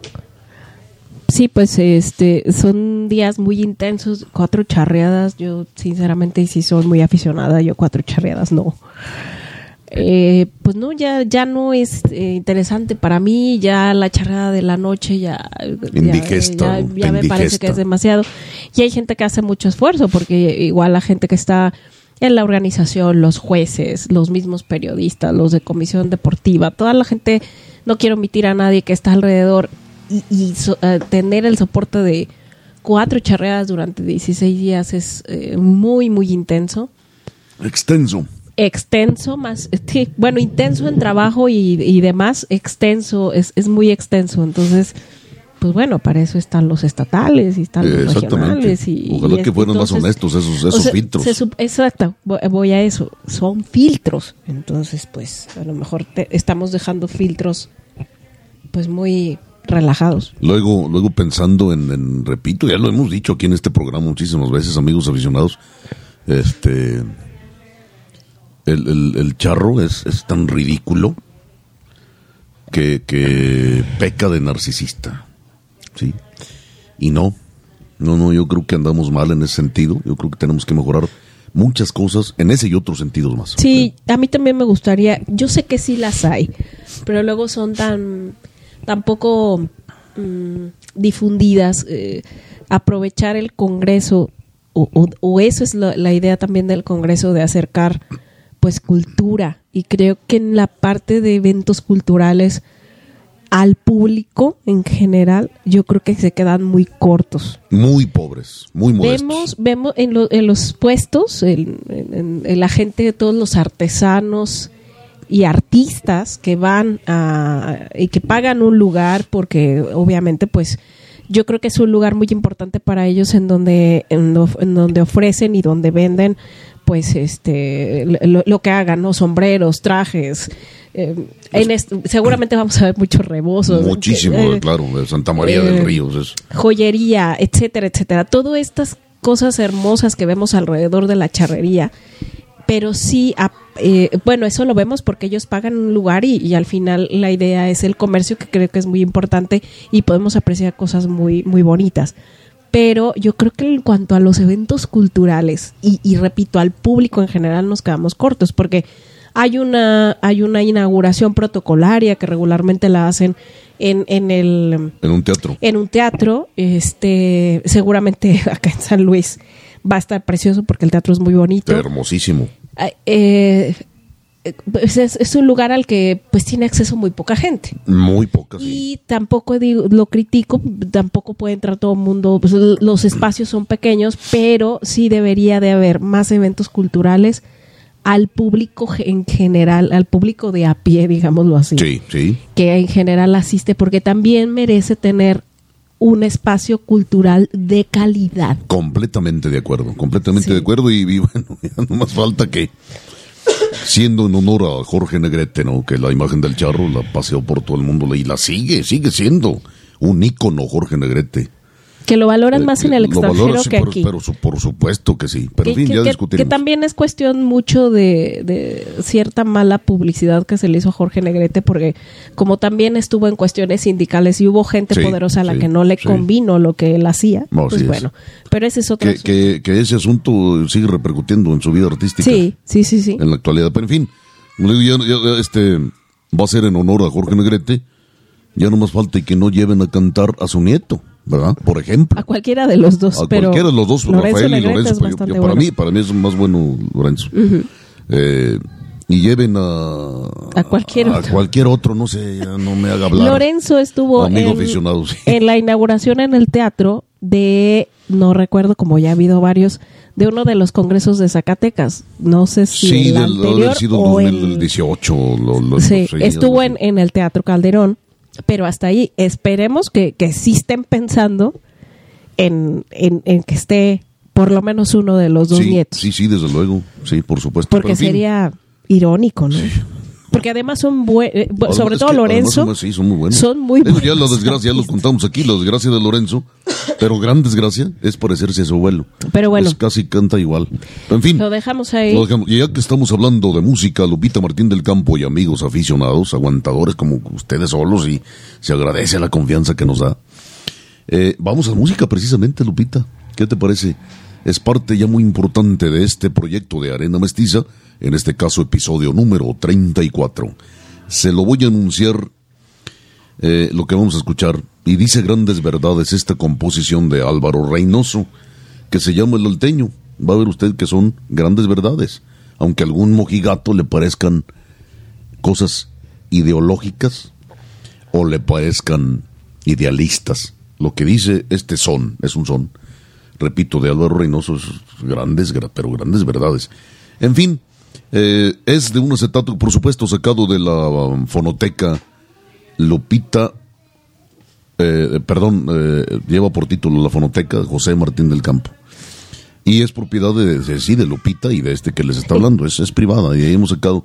Sí, pues este son días muy intensos, cuatro charreadas. Yo sinceramente sí soy muy aficionada, yo cuatro charreadas no. Eh, pues no, ya ya no es eh, interesante para mí, ya la charreada de la noche ya ya- Indigesta, ya, ya me parece que es demasiado. Y hay gente que hace mucho esfuerzo porque igual la gente que está en la organización, los jueces, los mismos periodistas, los de comisión deportiva, toda la gente, no quiero omitir a nadie que está alrededor, y, y so- eh, tener el soporte de cuatro charreadas durante 16 días es eh, muy, muy intenso. Extenso. Extenso, más, sí, bueno, intenso en trabajo y, y demás, extenso, es, es muy extenso. Entonces, pues bueno, para eso están los estatales y están Eh, los regionales. Y, Ojalá y que fueran más entonces- honestos esos, o esos sea, filtros. se exacto, vo- voy a eso. Son filtros. Entonces, pues, a lo mejor te- estamos dejando filtros, pues, muy relajados. Luego, luego pensando en, en, repito, ya lo hemos dicho aquí en este programa muchísimas veces, amigos aficionados, este, el, el- el charro es, es tan ridículo que, que peca de narcisista, ¿sí? Y no, no, no, yo creo que andamos mal en ese sentido, yo creo que tenemos que mejorar muchas cosas en ese y otros sentidos más. Sí, a mí también me gustaría, yo sé que sí las hay, pero luego son tan, tan poco mm, difundidas. eh, aprovechar el Congreso, o, o- o eso es la, la idea también del Congreso, de acercar pues cultura. Y creo que en la parte de eventos culturales al público en general, yo creo que se quedan muy cortos. Muy pobres, muy modestos. Vemos, vemos en, lo- en los puestos, en, en- en la gente de todos los artesanos y artistas que van a, y que pagan un lugar porque obviamente pues yo creo que es un lugar muy importante para ellos en donde en donde ofrecen y donde venden pues este lo, lo que hagan no sombreros trajes eh, en seguramente vamos a ver muchos rebozos Muchísimo, eh, claro, de Santa María del eh, Río. es- joyería, etcétera, etcétera. Todas estas cosas hermosas que vemos alrededor de la charrería. Pero sí, a- eh, bueno, eso lo vemos porque ellos pagan un lugar y, y al final la idea es el comercio, que creo que es muy importante y podemos apreciar cosas muy, muy bonitas. Pero yo creo que en cuanto a los eventos culturales, y, y repito, al público en general nos quedamos cortos, porque hay una, hay una inauguración protocolaria que regularmente la hacen en, en el en un teatro. en un teatro, este, seguramente acá en San Luis va a estar precioso porque el teatro es muy bonito. Hermosísimo. Ah, eh, pues es, es un lugar al que pues tiene acceso muy poca gente. Muy pocas. sí. Y tampoco digo, lo critico, tampoco puede entrar todo el mundo, pues, los espacios son pequeños, pero sí debería de haber más eventos culturales al público en general, al público de a pie, digámoslo así Sí, sí. que en general asiste porque también merece tener un espacio cultural de calidad. Completamente de acuerdo, completamente Sí. de acuerdo y, y bueno, ya no más falta que siendo en honor a Jorge Negrete, ¿no? Que la imagen del charro la paseó por todo el mundo y la sigue, sigue siendo un ícono Jorge Negrete. Que lo valoran Eh, más en el extranjero sí, que por, aquí. Pero por supuesto que sí. Pero que, en fin, que- ya discutiremos. que también es cuestión mucho de, de cierta mala publicidad que se le hizo a Jorge Negrete, porque como también estuvo en cuestiones sindicales y hubo gente Sí, poderosa a la sí, que no le convino lo que él hacía, No, pues es. bueno. Pero ese es otro que, que, que ese asunto sigue repercutiendo en su vida artística. Sí, sí, sí, sí. en la actualidad. Pero en fin, ya- ya, este va a ser en honor a Jorge Negrete. Ya no más falta que no lleven a cantar a su nieto, ¿verdad? Por ejemplo. A cualquiera de los dos, A pero cualquiera de los dos, Lorenzo Rafael y Lorenzo. es pero yo- yo- para, bueno. mí, para mí es más bueno Lorenzo. Eh, y lleven a, A cualquier a otro. cualquier otro, no sé, ya no me haga hablar. Lorenzo estuvo Amigo en, aficionado, sí. en la inauguración en el teatro de, no recuerdo, como ya ha habido varios, de uno de los congresos de Zacatecas. No sé si Sí, el del, anterior sido o el el- 2018. Lo, lo- Sí, estuvo en, en el Teatro Calderón, pero hasta ahí esperemos que, que sí estén pensando en, en, en que esté por lo menos uno de los dos sí, nietos. Sí, sí, desde luego. Sí, por supuesto. porque sería irónico, ¿no? Porque además son buenos, Además, sobre todo que Lorenzo, además sí, son muy buenos. son muy Digo, Ya la buenos desgracia, ya lo contamos aquí, la desgracia de Lorenzo, pero gran desgracia es parecerse a su abuelo. Pero bueno. Es casi canta igual. En fin, lo dejamos ahí. lo dejamos. Y ya que estamos hablando de música, Lupita Martín del Campo y amigos aficionados, aguantadores como ustedes solos, y se agradece la confianza que nos da. Eh, vamos a música precisamente, Lupita. ¿Qué te parece? Es parte ya muy importante de este proyecto de Arena Mestiza, en este caso episodio número 34. Se lo voy a anunciar eh, lo que vamos a escuchar. Y dice grandes verdades esta composición de Álvaro Reynoso, que se llama El Alteño. Va a ver usted que son grandes verdades, aunque a algún mojigato le parezcan cosas ideológicas o le parezcan idealistas. Lo que dice este son, es un son, repito, de Álvaro Reynoso, es grandes, pero grandes verdades. En fin, eh, es de un acetato, por supuesto, sacado de la um, fonoteca Lupita, eh, perdón, eh, lleva por título la fonoteca José Martín del Campo. Y es propiedad de, sí, de Lupita y de este que les está hablando, es, es privada y ahí hemos sacado.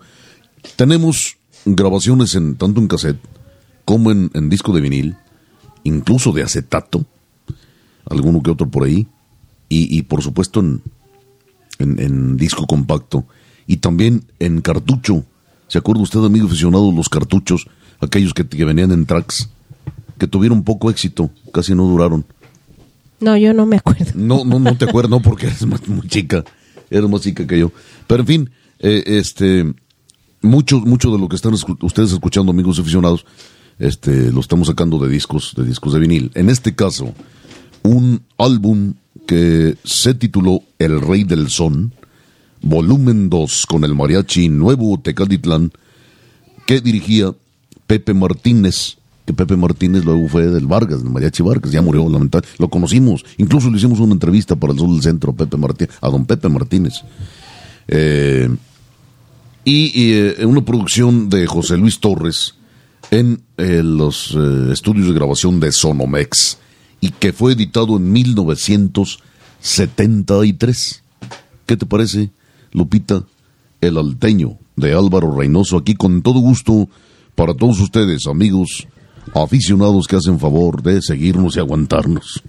Tenemos grabaciones en tanto en cassette como en, disco de vinil, incluso de acetato, alguno que otro por ahí, y, y por supuesto en, en, disco compacto, y también en cartucho. ¿Se acuerda usted, amigo aficionado, los cartuchos, aquellos que, que venían en tracks, que tuvieron poco éxito, casi no duraron? No, yo no me acuerdo. No, no, no te acuerdo, no, porque eres más, muy chica, eres más chica que yo. Pero en fin, eh, este, mucho, mucho de lo que están ustedes escuchando, amigos aficionados, este, lo estamos sacando de discos, de discos de vinil. En este caso, un álbum que se tituló El Rey del Son, volumen 2, con el mariachi Nuevo Tecalitlán, que dirigía Pepe Martínez, que Pepe Martínez luego fue del Vargas, del mariachi Vargas, ya murió, lamentablemente, lo conocimos, incluso le hicimos una entrevista para el Sol del Centro, Pepe Martínez, a don Pepe Martínez. Eh, y, eh, una producción de José Luis Torres en eh, los eh, estudios de grabación de Sonomex y que fue editado en 1973. ¿Qué te parece, Lupita? El Alteño de Álvaro Reynoso, aquí con todo gusto para todos ustedes, amigos aficionados que hacen favor de seguirnos y aguantarnos.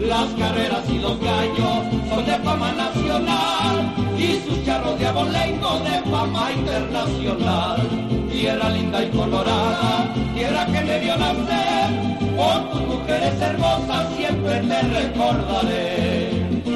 Las carreras y los gallos de fama nacional y sus charros de abolengo de fama internacional. Tierra linda y colorada, tierra que me vio nacer, por tus mujeres hermosas siempre te recordaré.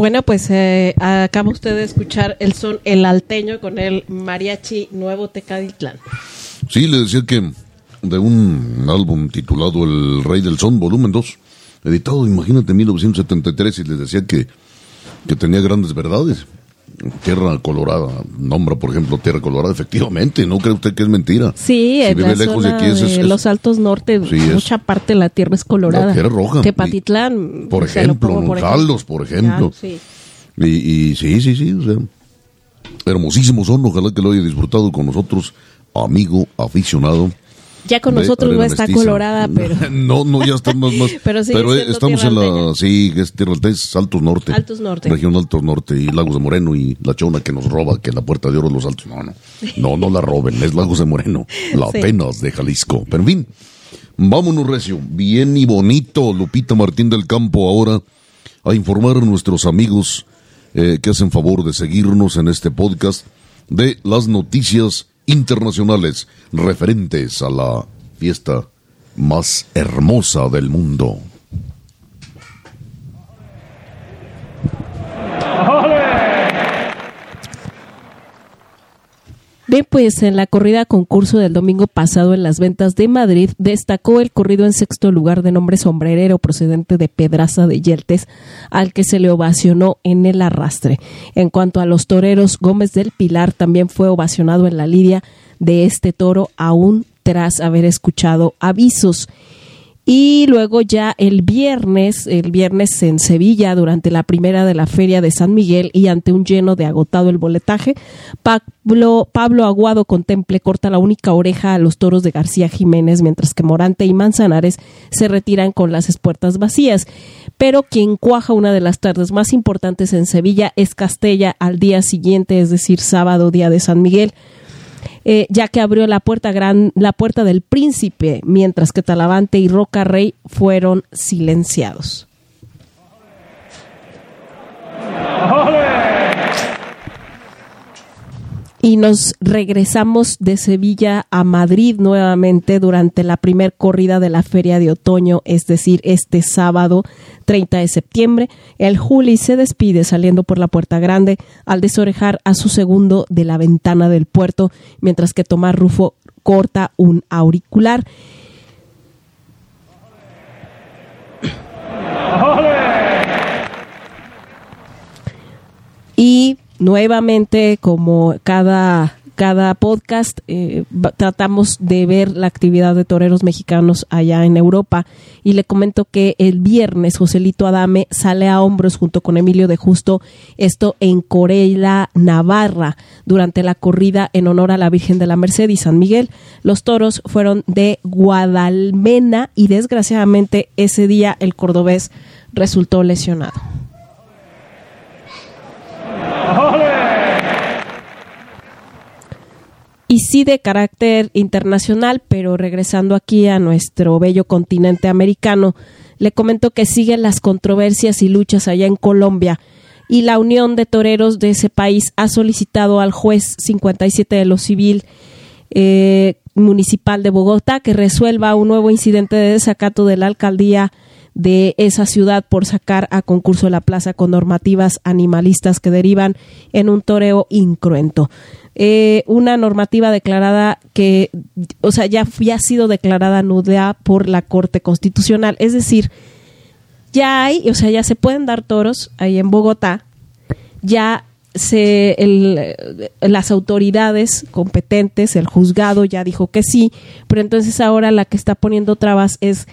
Bueno, pues eh, acaba usted de escuchar el son El Alteño con el Mariachi Nuevo Tecaditlán. Sí, le decía que de un álbum titulado El Rey del Son, volumen 2, editado, imagínate, en 1973, y les decía que, que tenía grandes verdades. Tierra Colorada, nombra por ejemplo Tierra Colorada, efectivamente, ¿no cree usted que es mentira? Sí, en la zona de, los Altos Norte, mucha parte de la tierra es colorada. tierra roja. Tepatitlán. Por ejemplo, por ejemplo. Y, y, sí, sí, sí, o sea, hermosísimos son, ojalá que lo haya disfrutado con nosotros, amigo aficionado. Ya con nosotros no está colorada, pero. No, no, ya estamos más. pero sí, estamos en la. Sí, es Tierra es Altos Norte. Altos Norte. Región Altos Norte y Lagos de Moreno y la chona que nos roba, que la puerta de oro de los Altos. No, no. No, no la roben, es Lagos de Moreno. La apenas de Jalisco. Pero en fin, vámonos, Recio. Bien y bonito, Lupita Martín del Campo, ahora a informar a nuestros amigos eh, que hacen favor de seguirnos en este podcast de las noticias internacionales referentes a la fiesta más hermosa del mundo. Bien, pues en la corrida concurso del domingo pasado en las ventas de Madrid destacó el corrido en sexto lugar de nombre sombrerero procedente de Pedraza de Yeltes, al que se le ovacionó en el arrastre. En cuanto a los toreros, Gómez del Pilar también fue ovacionado en la lidia de este toro, aún tras haber escuchado avisos. Y luego ya el viernes, el viernes en Sevilla, durante la primera de la feria de San Miguel y ante un lleno de agotado el boletaje, Pablo, Pablo Aguado contemple corta la única oreja a los toros de García Jiménez, mientras que Morante y Manzanares se retiran con las espuertas vacías. Pero quien cuaja una de las tardes más importantes en Sevilla es Castella al día siguiente, es decir, sábado, día de San Miguel. Eh, ya que abrió la puerta, gran, la puerta del príncipe, mientras que Talavante y Roca Rey fueron silenciados. Y nos regresamos de Sevilla a Madrid nuevamente durante la primer corrida de la Feria de Otoño, es decir, este sábado 30 de septiembre. El Juli se despide saliendo por la puerta grande al desorejar a su segundo de la ventana del puerto, mientras que Tomás Rufo corta un auricular. Y nuevamente, como cada, cada podcast, eh, tratamos de ver la actividad de toreros mexicanos allá en Europa. Y le comento que el viernes Joselito Adame sale a hombros junto con Emilio de Justo, esto en Corella, Navarra, durante la corrida en honor a la Virgen de la Merced y San Miguel. Los toros fueron de Guadalmena y desgraciadamente ese día el cordobés resultó lesionado. Y sí de carácter internacional, pero regresando aquí a nuestro bello continente americano, le comento que siguen las controversias y luchas allá en Colombia. Y la Unión de Toreros de ese país ha solicitado al juez 57 de lo civil eh, municipal de Bogotá que resuelva un nuevo incidente de desacato de la alcaldía de esa ciudad por sacar a concurso la plaza con normativas animalistas que derivan en un toreo incruento. Eh, una normativa declarada que, o sea, ya, ha sido declarada nuda por la Corte Constitucional. Es decir, ya hay, o sea, ya se pueden dar toros ahí en Bogotá, ya se, las autoridades competentes, el juzgado ya dijo que sí, pero entonces ahora la que está poniendo trabas es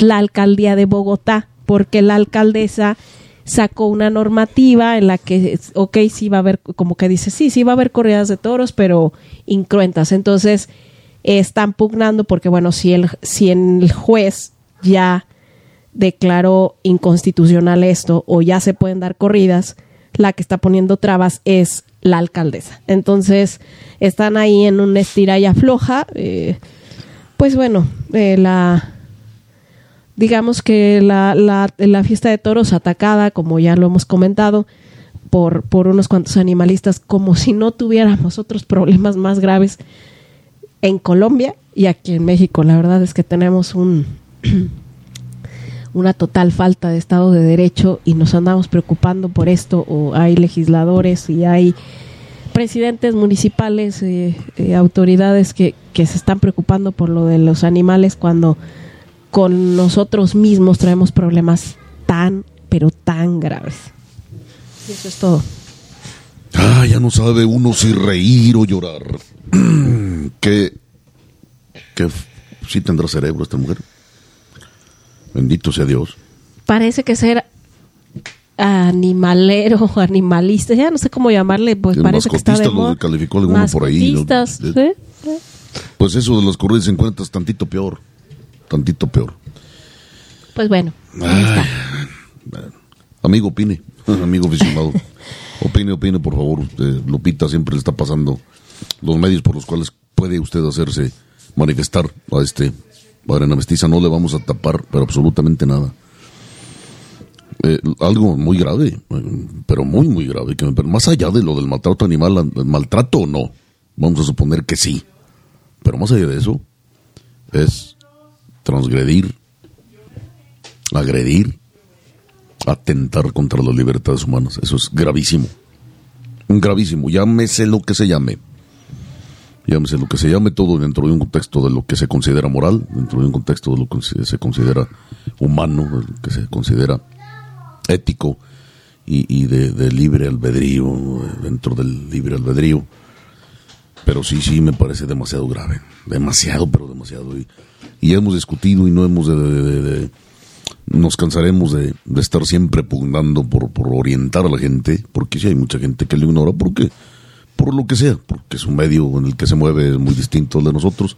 la alcaldía de Bogotá, porque la alcaldesa sacó una normativa en la que, ok, sí va a haber, como que dice, sí, sí va a haber corridas de toros, pero incruentas. Entonces, están pugnando porque, bueno, si el, si el juez ya declaró inconstitucional esto o ya se pueden dar corridas, la que está poniendo trabas es la alcaldesa. Entonces, están ahí en un estira y afloja. Eh, pues bueno, eh, la digamos que la, la, fiesta de toros atacada, como ya lo hemos comentado, por, por unos cuantos animalistas, como si no tuviéramos otros problemas más graves en Colombia y aquí en México. La verdad es que tenemos un una total falta de Estado de Derecho y nos andamos preocupando por esto, o hay legisladores y hay presidentes municipales, eh, eh, autoridades que, que se están preocupando por lo de los animales cuando con nosotros mismos traemos problemas tan, pero tan graves. Y eso es todo. Ah, ya no sabe uno si reír o llorar. que, que sí tendrá cerebro esta mujer. Bendito sea Dios. Parece que ser animalero, animalista, ya no sé cómo llamarle, pues parece que está de moda. calificó alguno por ahí. Pues eso de las corridas se encuentra tantito peor tantito peor. Pues bueno. amigo, opine, amigo aficionado. opine, opine, por favor. Lupita siempre le está pasando los medios por los cuales puede usted hacerse manifestar a este Arena Mestiza. No le vamos a tapar, pero absolutamente nada. Eh, algo muy grave, pero muy, muy grave. Que más allá de lo del maltrato animal, maltrato o no, vamos a suponer que sí. Pero más allá de eso, es transgredir, agredir, atentar contra las libertades humanas. Eso es gravísimo. Gravísimo. Llámese lo que se llame. llámese lo que se llame, todo dentro de un contexto de lo que se considera moral, dentro de un contexto de lo que se considera humano, de lo que se considera ético y, de, libre albedrío, dentro del libre albedrío. Pero sí, sí, me parece demasiado grave, demasiado, pero demasiado. Y, y hemos discutido y no hemos de, nos cansaremos de, estar siempre pugnando por, por orientar a la gente, porque sí hay mucha gente que lo ignora, porque por lo que sea, porque es un medio en el que se mueve muy distinto al de nosotros.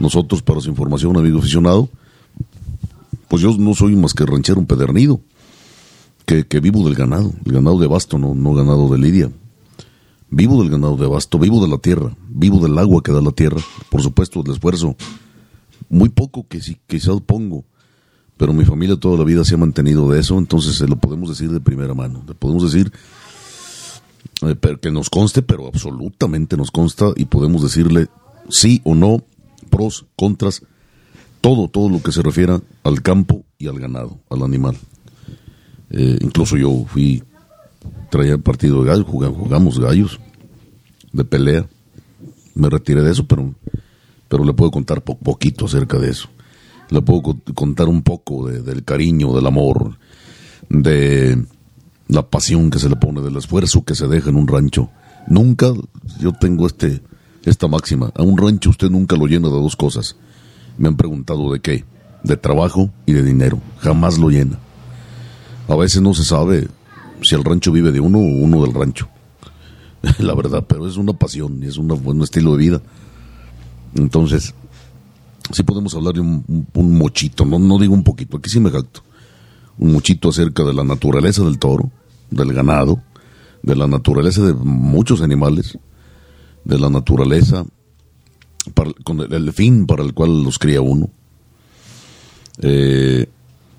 Nosotros, para su información, amigo aficionado, pues yo no soy más que ranchero empedernido, que, que vivo del ganado, el ganado de basto, no, no ganado de lidia. Vivo del ganado de basto, vivo de la tierra, vivo del agua que da la tierra, por supuesto, del esfuerzo. Muy poco que sí, quizás pongo, pero mi familia toda la vida se ha mantenido de eso, entonces se lo podemos decir de primera mano. Le podemos decir eh, que nos conste, pero absolutamente nos consta y podemos decirle sí o no, pros, contras, todo, todo lo que se refiera al campo y al ganado, al animal. Eh, incluso yo fui, traía partido de gallos, jugamos, gallos de pelea. Me retiré de eso, pero, pero le puedo contar poquito acerca de eso. Le puedo contar un poco del cariño, del amor, de la pasión que se le pone, del esfuerzo que se deja en un rancho. Nunca, yo tengo este, esta máxima, a un rancho usted nunca lo llena de dos cosas. Me han preguntado de qué, de trabajo y de dinero. Jamás lo llena. A veces no se sabe si el rancho vive de uno o uno del rancho. La verdad, pero es una pasión y es un buen estilo de vida. Entonces, sí podemos hablar de un, un, mochito, no, no digo un poquito, aquí sí me jacto un muchito acerca de la naturaleza del toro, del ganado, de la naturaleza de muchos animales, de la naturaleza, con el, fin para el cual los cría uno. Eh,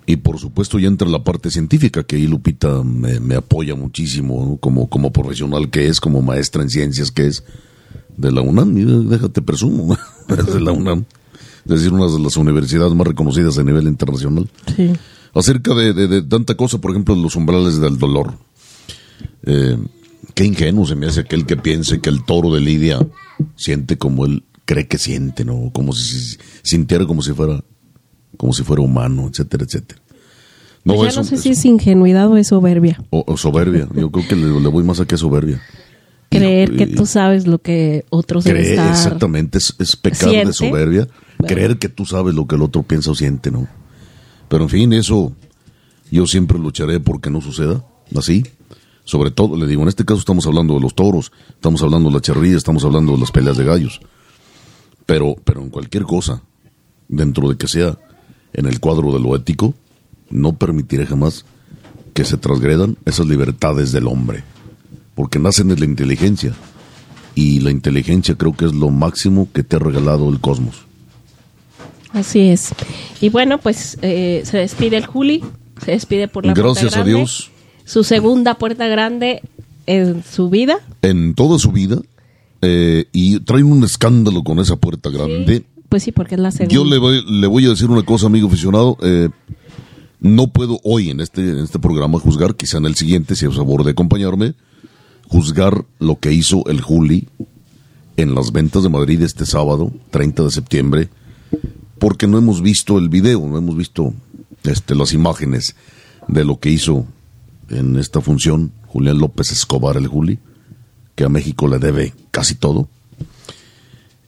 y por supuesto ya entra la parte científica, que ahí Lupita me, apoya muchísimo, como, como profesional que es, como maestra en ciencias que es, de la UNAM, déjate presumo, de la UNAM, es decir, una de las universidades más reconocidas a nivel internacional. Sí acerca de, tanta cosa, por ejemplo, los umbrales del dolor. Eh, qué ingenuo se me hace aquel que piense que el toro de Lidia siente como él cree que siente, ¿no? Como si sintiera como si fuera, como si fuera humano, etcétera, etcétera. No, pues no sé si es ingenuidad o es soberbia. O, soberbia. Yo creo que le, voy más a que soberbia. Creer que tú sabes lo que otros cree, Exactamente, es, es pecar de soberbia. Creer que tú sabes lo que el otro piensa o siente, ¿no? Pero en fin, eso yo siempre lucharé porque no suceda así. Sobre todo, le digo, en este caso estamos hablando de los toros, estamos hablando de la charrilla, estamos hablando de las peleas de gallos. Pero, pero en cualquier cosa, dentro de que sea en el cuadro de lo ético, no permitiré jamás que se transgredan esas libertades del hombre. Porque nacen de la inteligencia. Y la inteligencia creo que es lo máximo que te ha regalado el cosmos. Así es. Y bueno, pues eh, se despide el Juli, se despide por la Gracias puerta a Dios. Su segunda puerta grande en su vida. En toda su vida. Eh, y trae un escándalo con esa puerta grande. Pues sí, porque es la segunda. Yo le voy, le voy a decir una cosa, amigo aficionado. Eh, no puedo hoy en este, en este programa juzgar, quizá en el siguiente, si es favor de acompañarme, juzgar lo que hizo el Juli en las ventas de Madrid este sábado, 30 de septiembre, porque no hemos visto el video, no hemos visto este, las imágenes de lo que hizo en esta función Julián López Escobar, el Juli, que a México le debe casi todo.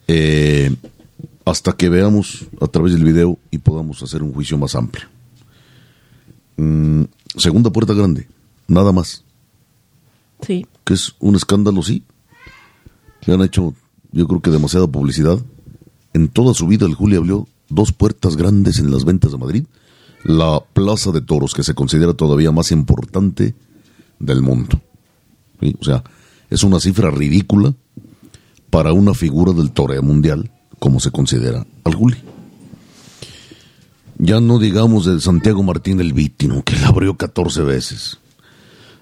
Eh, hasta que veamos a través del video y podamos hacer un juicio más amplio. Mm, segunda puerta grande, nada más. Sí. Que es un escándalo, sí. Le han hecho, yo creo que demasiada publicidad. En toda su vida el Juli habló dos puertas grandes en las ventas de Madrid, la Plaza de Toros, que se considera todavía más importante del mundo. O sea, es una cifra ridícula para una figura del toreo mundial, como se considera al Juli. Ya no digamos de Santiago Martín del Vítino, que la abrió 14 veces.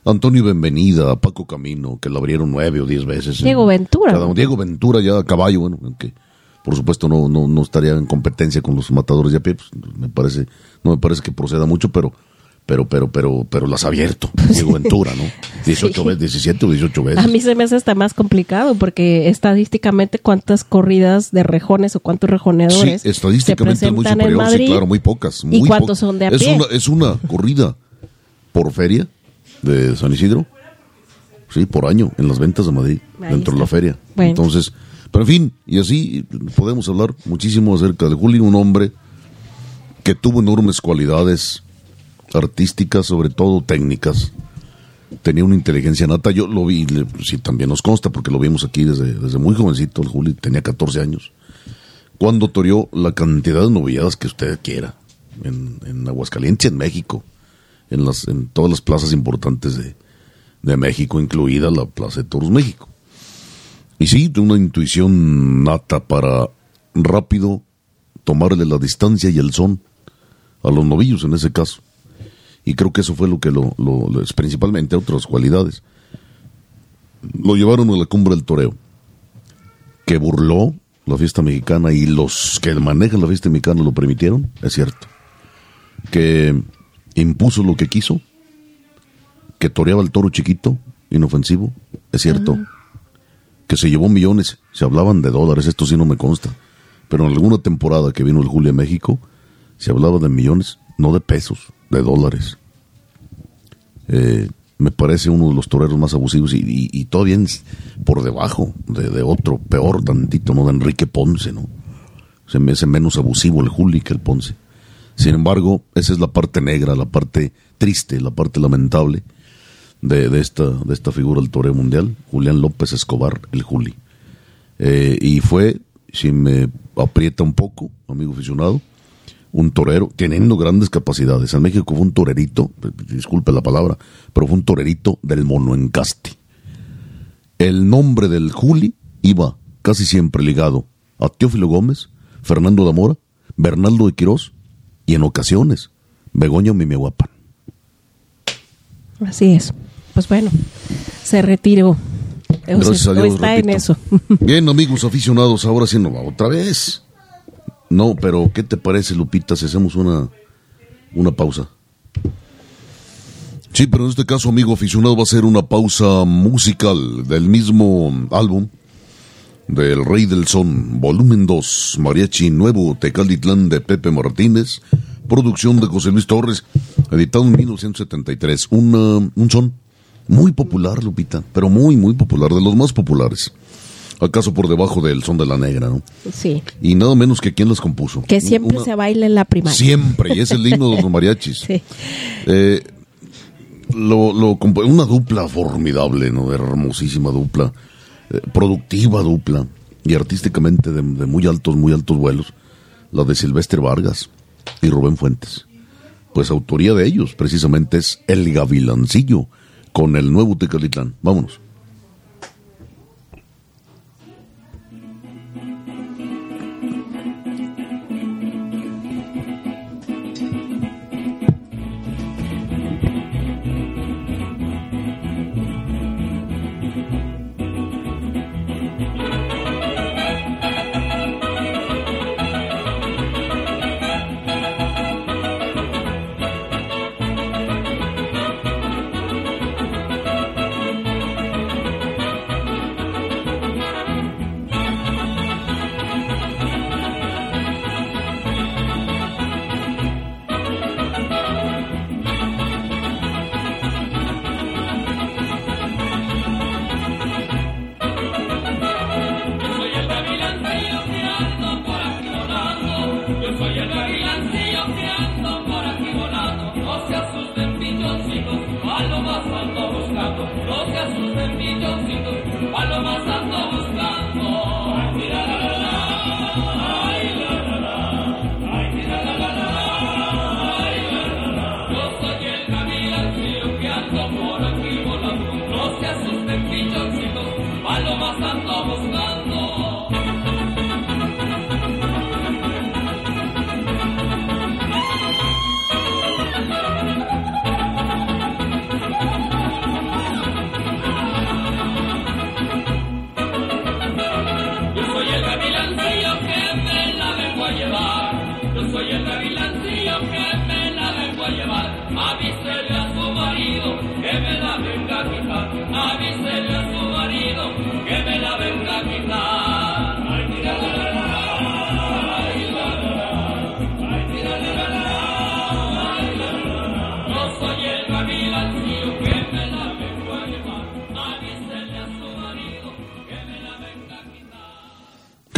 Antonio Benvenida, Paco Camino, que la abrieron nueve o diez veces. Diego Ventura. Diego Ventura ya a caballo, bueno, que por supuesto no, no, estaría en competencia con los matadores de a pie, pues, me parece, no me parece que proceda mucho, pero, pero, pero, pero, pero las ha abierto. Diego Ventura, ¿no? 18 Sí. veces, 17 o 18 veces. A mí se me hace hasta más complicado porque estadísticamente cuántas corridas de rejones o cuántos Sí, rejoneadores estadísticamente se es muy presentan en superior, sí, Madrid. claro, muy pocas. ¿Y cuántos po- son de a es pie? Una, es una corrida por feria de San Isidro, sí, por año, en las ventas de Madrid, Ahí dentro de la feria. Bueno. Entonces, pero en fin, y así podemos hablar muchísimo acerca de Juli, un hombre que tuvo enormes cualidades artísticas, sobre todo técnicas. Tenía una inteligencia nata, yo lo vi, sí, también nos consta, porque lo vimos aquí desde, desde muy jovencito, el Juli tenía 14 años cuando toreó la cantidad de novilladas que usted quiera en, en Aguascalientes en México, en, las, en todas las plazas importantes de, de México, incluida la Plaza de Toros México. Y sí, de una intuición nata para rápido tomarle la distancia y el son a los novillos en ese caso. Y creo que eso fue lo que lo, lo- principalmente otras cualidades. Lo llevaron a la cumbre del toreo que burló la fiesta mexicana y los que manejan la fiesta mexicana lo permitieron, es cierto. Que impuso lo que quiso, que toreaba el toro chiquito, inofensivo, es cierto. Que se llevó millones, se hablaban de dólares, esto sí no me consta. Pero en alguna temporada que vino el Julio a México, se hablaba de millones, no de pesos, de dólares. Eh, me parece uno de los toreros más abusivos y, todavía por debajo de, otro, peor tantito, ¿no? De Enrique Ponce, ¿no? Se me hace menos abusivo el Juli que el Ponce. Sin embargo, esa es la parte negra, la parte triste, la parte lamentable de, de esta, de esta figura del toreo mundial, Julián López Escobar, el Juli. Eh, y fue, si me aprieta un poco, amigo aficionado, un torero teniendo grandes capacidades. En México fue un torerito, disculpe la palabra, pero fue un torerito del mono encaste. El nombre del Juli iba casi siempre ligado a Teófilo Gómez, Fernando de Mora, Bernardo de Quirós y en ocasiones Begoña Mimiahuapan. Así es. Pues bueno, se retiró. O Gracias sea, a Dios, está repito. en eso. Bien, amigos aficionados, ahora sí nos va otra vez. No, pero ¿qué te parece, Lupita, si hacemos una, una pausa? Sí, pero en este caso, amigo aficionado, va a ser una pausa musical del mismo álbum del Rey del Son, volumen 2, Mariachi Nuevo, Tecalitlán de Pepe Martínez, producción de José Luis Torres, editado en 1973. Una- un son muy popular, Lupita, pero muy, muy popular, de los más populares. Acaso por debajo del son de la negra, ¿no? Sí. Y nada menos que quién las compuso. Que siempre Una- se baila en la primaria. Siempre, y es el himno de los mariachis. Sí. Eh, lo, lo una dupla formidable, ¿no? Hermosísima dupla, eh, productiva dupla y artísticamente de, de muy altos, muy altos vuelos, la de Silvestre Vargas y Rubén Fuentes. Pues autoría de ellos, precisamente es El Gavilancillo con el nuevo Tecalitlán. Vámonos.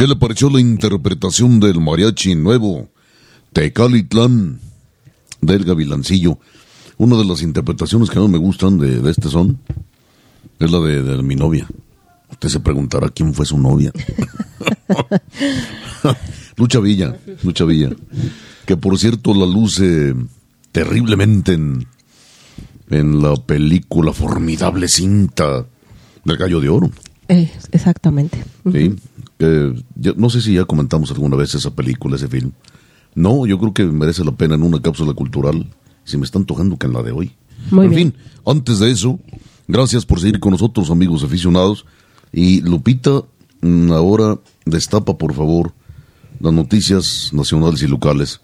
¿Qué le pareció la interpretación del mariachi nuevo Tecalitlán del Gavilancillo? Una de las interpretaciones que más me gustan de, de este son es la de, de mi novia. Usted se preguntará quién fue su novia. Lucha Villa, Lucha Villa. Que por cierto la luce terriblemente en, en la película formidable cinta del Gallo de Oro. Eh, exactamente. Sí. Eh, yo no sé si ya comentamos alguna vez esa película, ese film. No, yo creo que merece la pena en una cápsula cultural. Si me está antojando que en la de hoy. Muy en bien. fin, antes de eso, gracias por seguir con nosotros, amigos aficionados. Y Lupita, mm, ahora destapa, por favor, las noticias nacionales y locales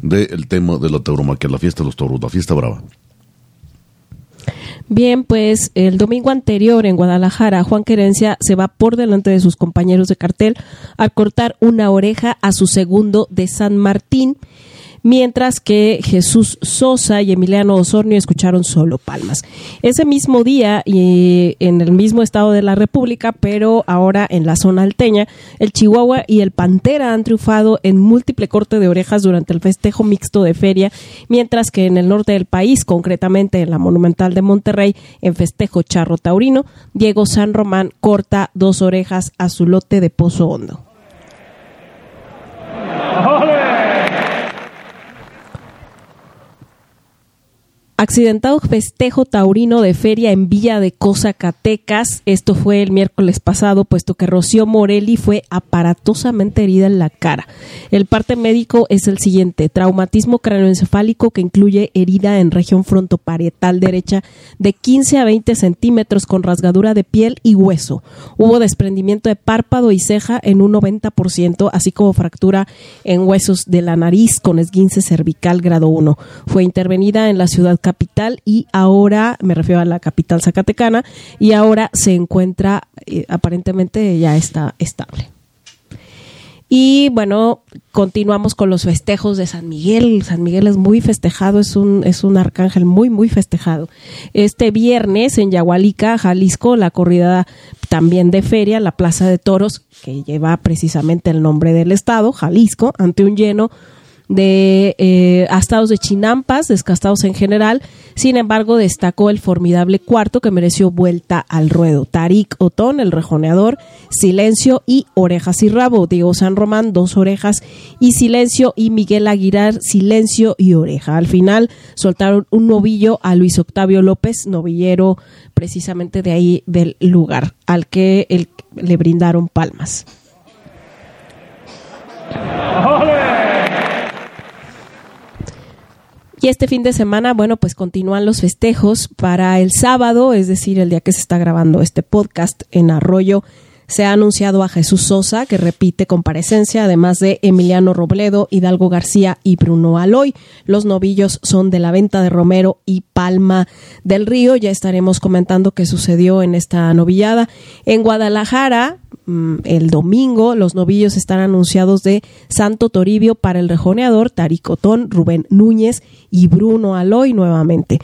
del tema de la tauromaquia, la fiesta de los toros, la fiesta brava. Bien, pues el domingo anterior en Guadalajara, Juan Querencia se va por delante de sus compañeros de cartel al cortar una oreja a su segundo de San Martín, mientras que Jesús Sosa y Emiliano Osornio escucharon solo palmas. Ese mismo día, y en el mismo estado de la República, pero ahora en la zona alteña, el Chihuahua y el Pantera han triunfado en múltiple corte de orejas durante el festejo mixto de feria, mientras que en el norte del país, concretamente en la Monumental de Monterrey, en festejo charro taurino, Diego San Román corta dos orejas a su lote de Pozo Hondo. Accidentado festejo taurino de feria en Villa de Zacatecas. Esto fue el miércoles pasado, puesto que Rocío Morelli fue aparatosamente herida en la cara. El parte médico es el siguiente: traumatismo cráneoencefálico que incluye herida en región frontoparietal derecha de 15 a 20 centímetros con rasgadura de piel y hueso. Hubo desprendimiento de párpado y ceja en un 90%, así como fractura en huesos de la nariz con esguince cervical grado 1. Fue intervenida en la ciudad capital y ahora, me refiero a la capital zacatecana, y ahora se encuentra, eh, aparentemente ya está estable. Y bueno, continuamos con los festejos de San Miguel. San Miguel es muy festejado, es un, es un arcángel muy, muy festejado. Este viernes en Yahualica, Jalisco, la corrida también de feria, la Plaza de Toros, que lleva precisamente el nombre del estado, Jalisco, ante un lleno de eh, astados de chinampas, descastados en general. Sin embargo, destacó el formidable cuarto que mereció vuelta al ruedo. Tarik Otón, el rejoneador, Silencio y Orejas y Rabo. Diego San Román, dos orejas y Silencio. Y Miguel Aguilar, Silencio y Oreja. Al final soltaron un novillo a Luis Octavio López, novillero precisamente de ahí del lugar, al que le brindaron palmas. Y este fin de semana, bueno, pues continúan los festejos para el sábado, es decir, el día que se está grabando este podcast en Arroyo. Se ha anunciado a Jesús Sosa, que repite comparecencia, además de Emiliano Robledo, Hidalgo García y Bruno Aloy. Los novillos son de la venta de Romero y Palma del Río. Ya estaremos comentando qué sucedió en esta novillada. En Guadalajara, mm, el domingo, los novillos están anunciados de Santo Toribio para el rejoneador, Taricotón, Rubén Núñez y Bruno Aloy nuevamente.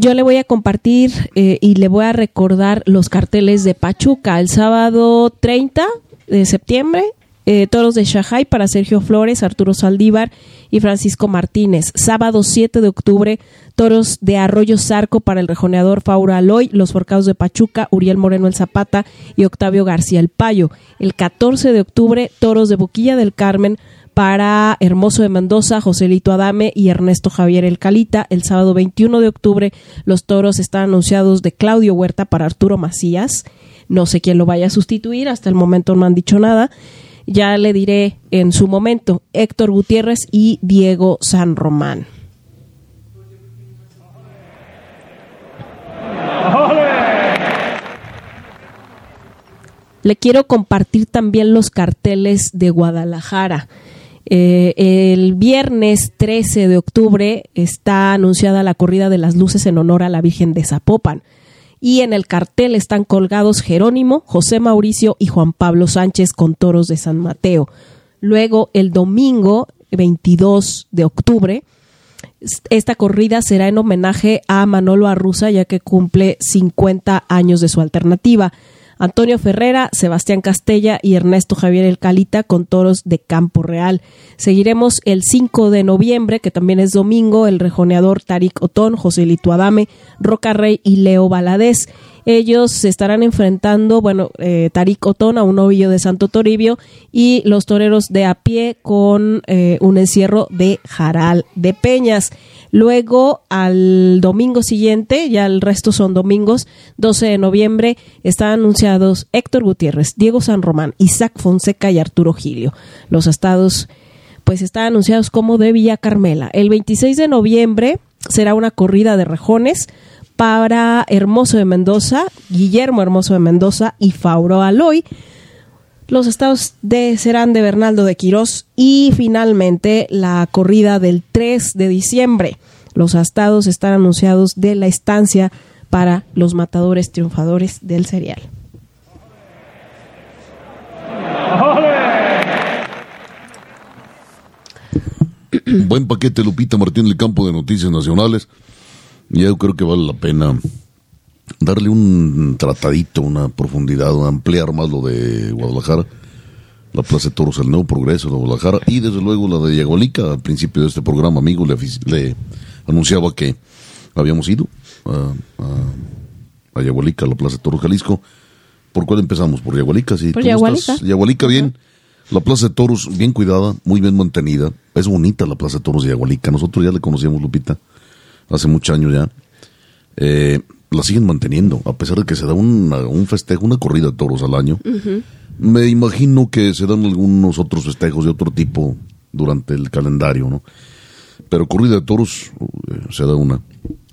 Yo le voy a compartir eh, y le voy a recordar los carteles de Pachuca. El sábado 30 de septiembre, eh, Toros de Shanghai para Sergio Flores, Arturo Saldívar y Francisco Martínez. Sábado 7 de octubre, Toros de Arroyo Zarco para el rejoneador Faura Aloy, Los Forcados de Pachuca, Uriel Moreno el Zapata y Octavio García el Payo. El 14 de octubre, Toros de Boquilla del Carmen para Hermoso de Mendoza, Joselito Adame y Ernesto Javier El Calita. El sábado 21 de octubre los toros están anunciados de Claudio Huerta para Arturo Macías. No sé quién lo vaya a sustituir, hasta el momento no han dicho nada. Ya le diré en su momento Héctor Gutiérrez y Diego San Román. Le quiero compartir también los carteles de Guadalajara. Eh, el viernes 13 de octubre está anunciada la corrida de las luces en honor a la Virgen de Zapopan. Y en el cartel están colgados Jerónimo, José Mauricio y Juan Pablo Sánchez con toros de San Mateo. Luego, el domingo 22 de octubre, Esta corrida será en homenaje a Manolo Arruza, ya que cumple 50 años de su alternativa. Antonio Ferrera, Sebastián Castella y Ernesto Javier El Calita con toros de Campo Real. Seguiremos el 5 de noviembre, que también es domingo, el rejoneador Tarik Otón, José Lito Adame, Roca Rey y Leo Valadez. Ellos se estarán enfrentando, bueno, eh, Tarik Otón a un novillo de Santo Toribio y los toreros de a pie con eh, un encierro de Jaral de Peñas. Luego, al domingo siguiente, ya el resto son domingos, 12 de noviembre, están anunciados Héctor Gutiérrez, Diego San Román, Isaac Fonseca y Arturo Gilio. Los estados, pues, están anunciados como de Villa Carmela. El 26 de noviembre será una corrida de rejones para Hermoso de Mendoza, Guillermo Hermoso de Mendoza y Fauro Aloy. Los estados de serán de Bernaldo de Quirós y finalmente la corrida del 3 de diciembre. Los estados están anunciados de la estancia para los matadores triunfadores del serial. Buen paquete, Lupita Martín, del campo de noticias nacionales. Yo creo que vale la pena darle un tratadito, una profundidad, ampliar más lo de Guadalajara, la Plaza de Toros, el Nuevo Progreso de Guadalajara y desde luego la de Yagualica. Al principio de este programa, amigo, le, le anunciaba que habíamos ido a, a, a Yagualica, a la Plaza de Toros Jalisco. ¿Por cuál empezamos? ¿Por Yagualica? Sí. Por Yagualica. Yagualica, bien. La Plaza de Toros, bien cuidada, muy bien mantenida. Es bonita la Plaza de Toros de Yagualica. Nosotros ya le conocíamos, Lupita, hace muchos años ya. Eh, la siguen manteniendo, a pesar de que se da un festejo, una corrida de toros al año. Me imagino que se dan algunos otros festejos de otro tipo durante el calendario, ¿no? Pero corrida de toros eh, se da una.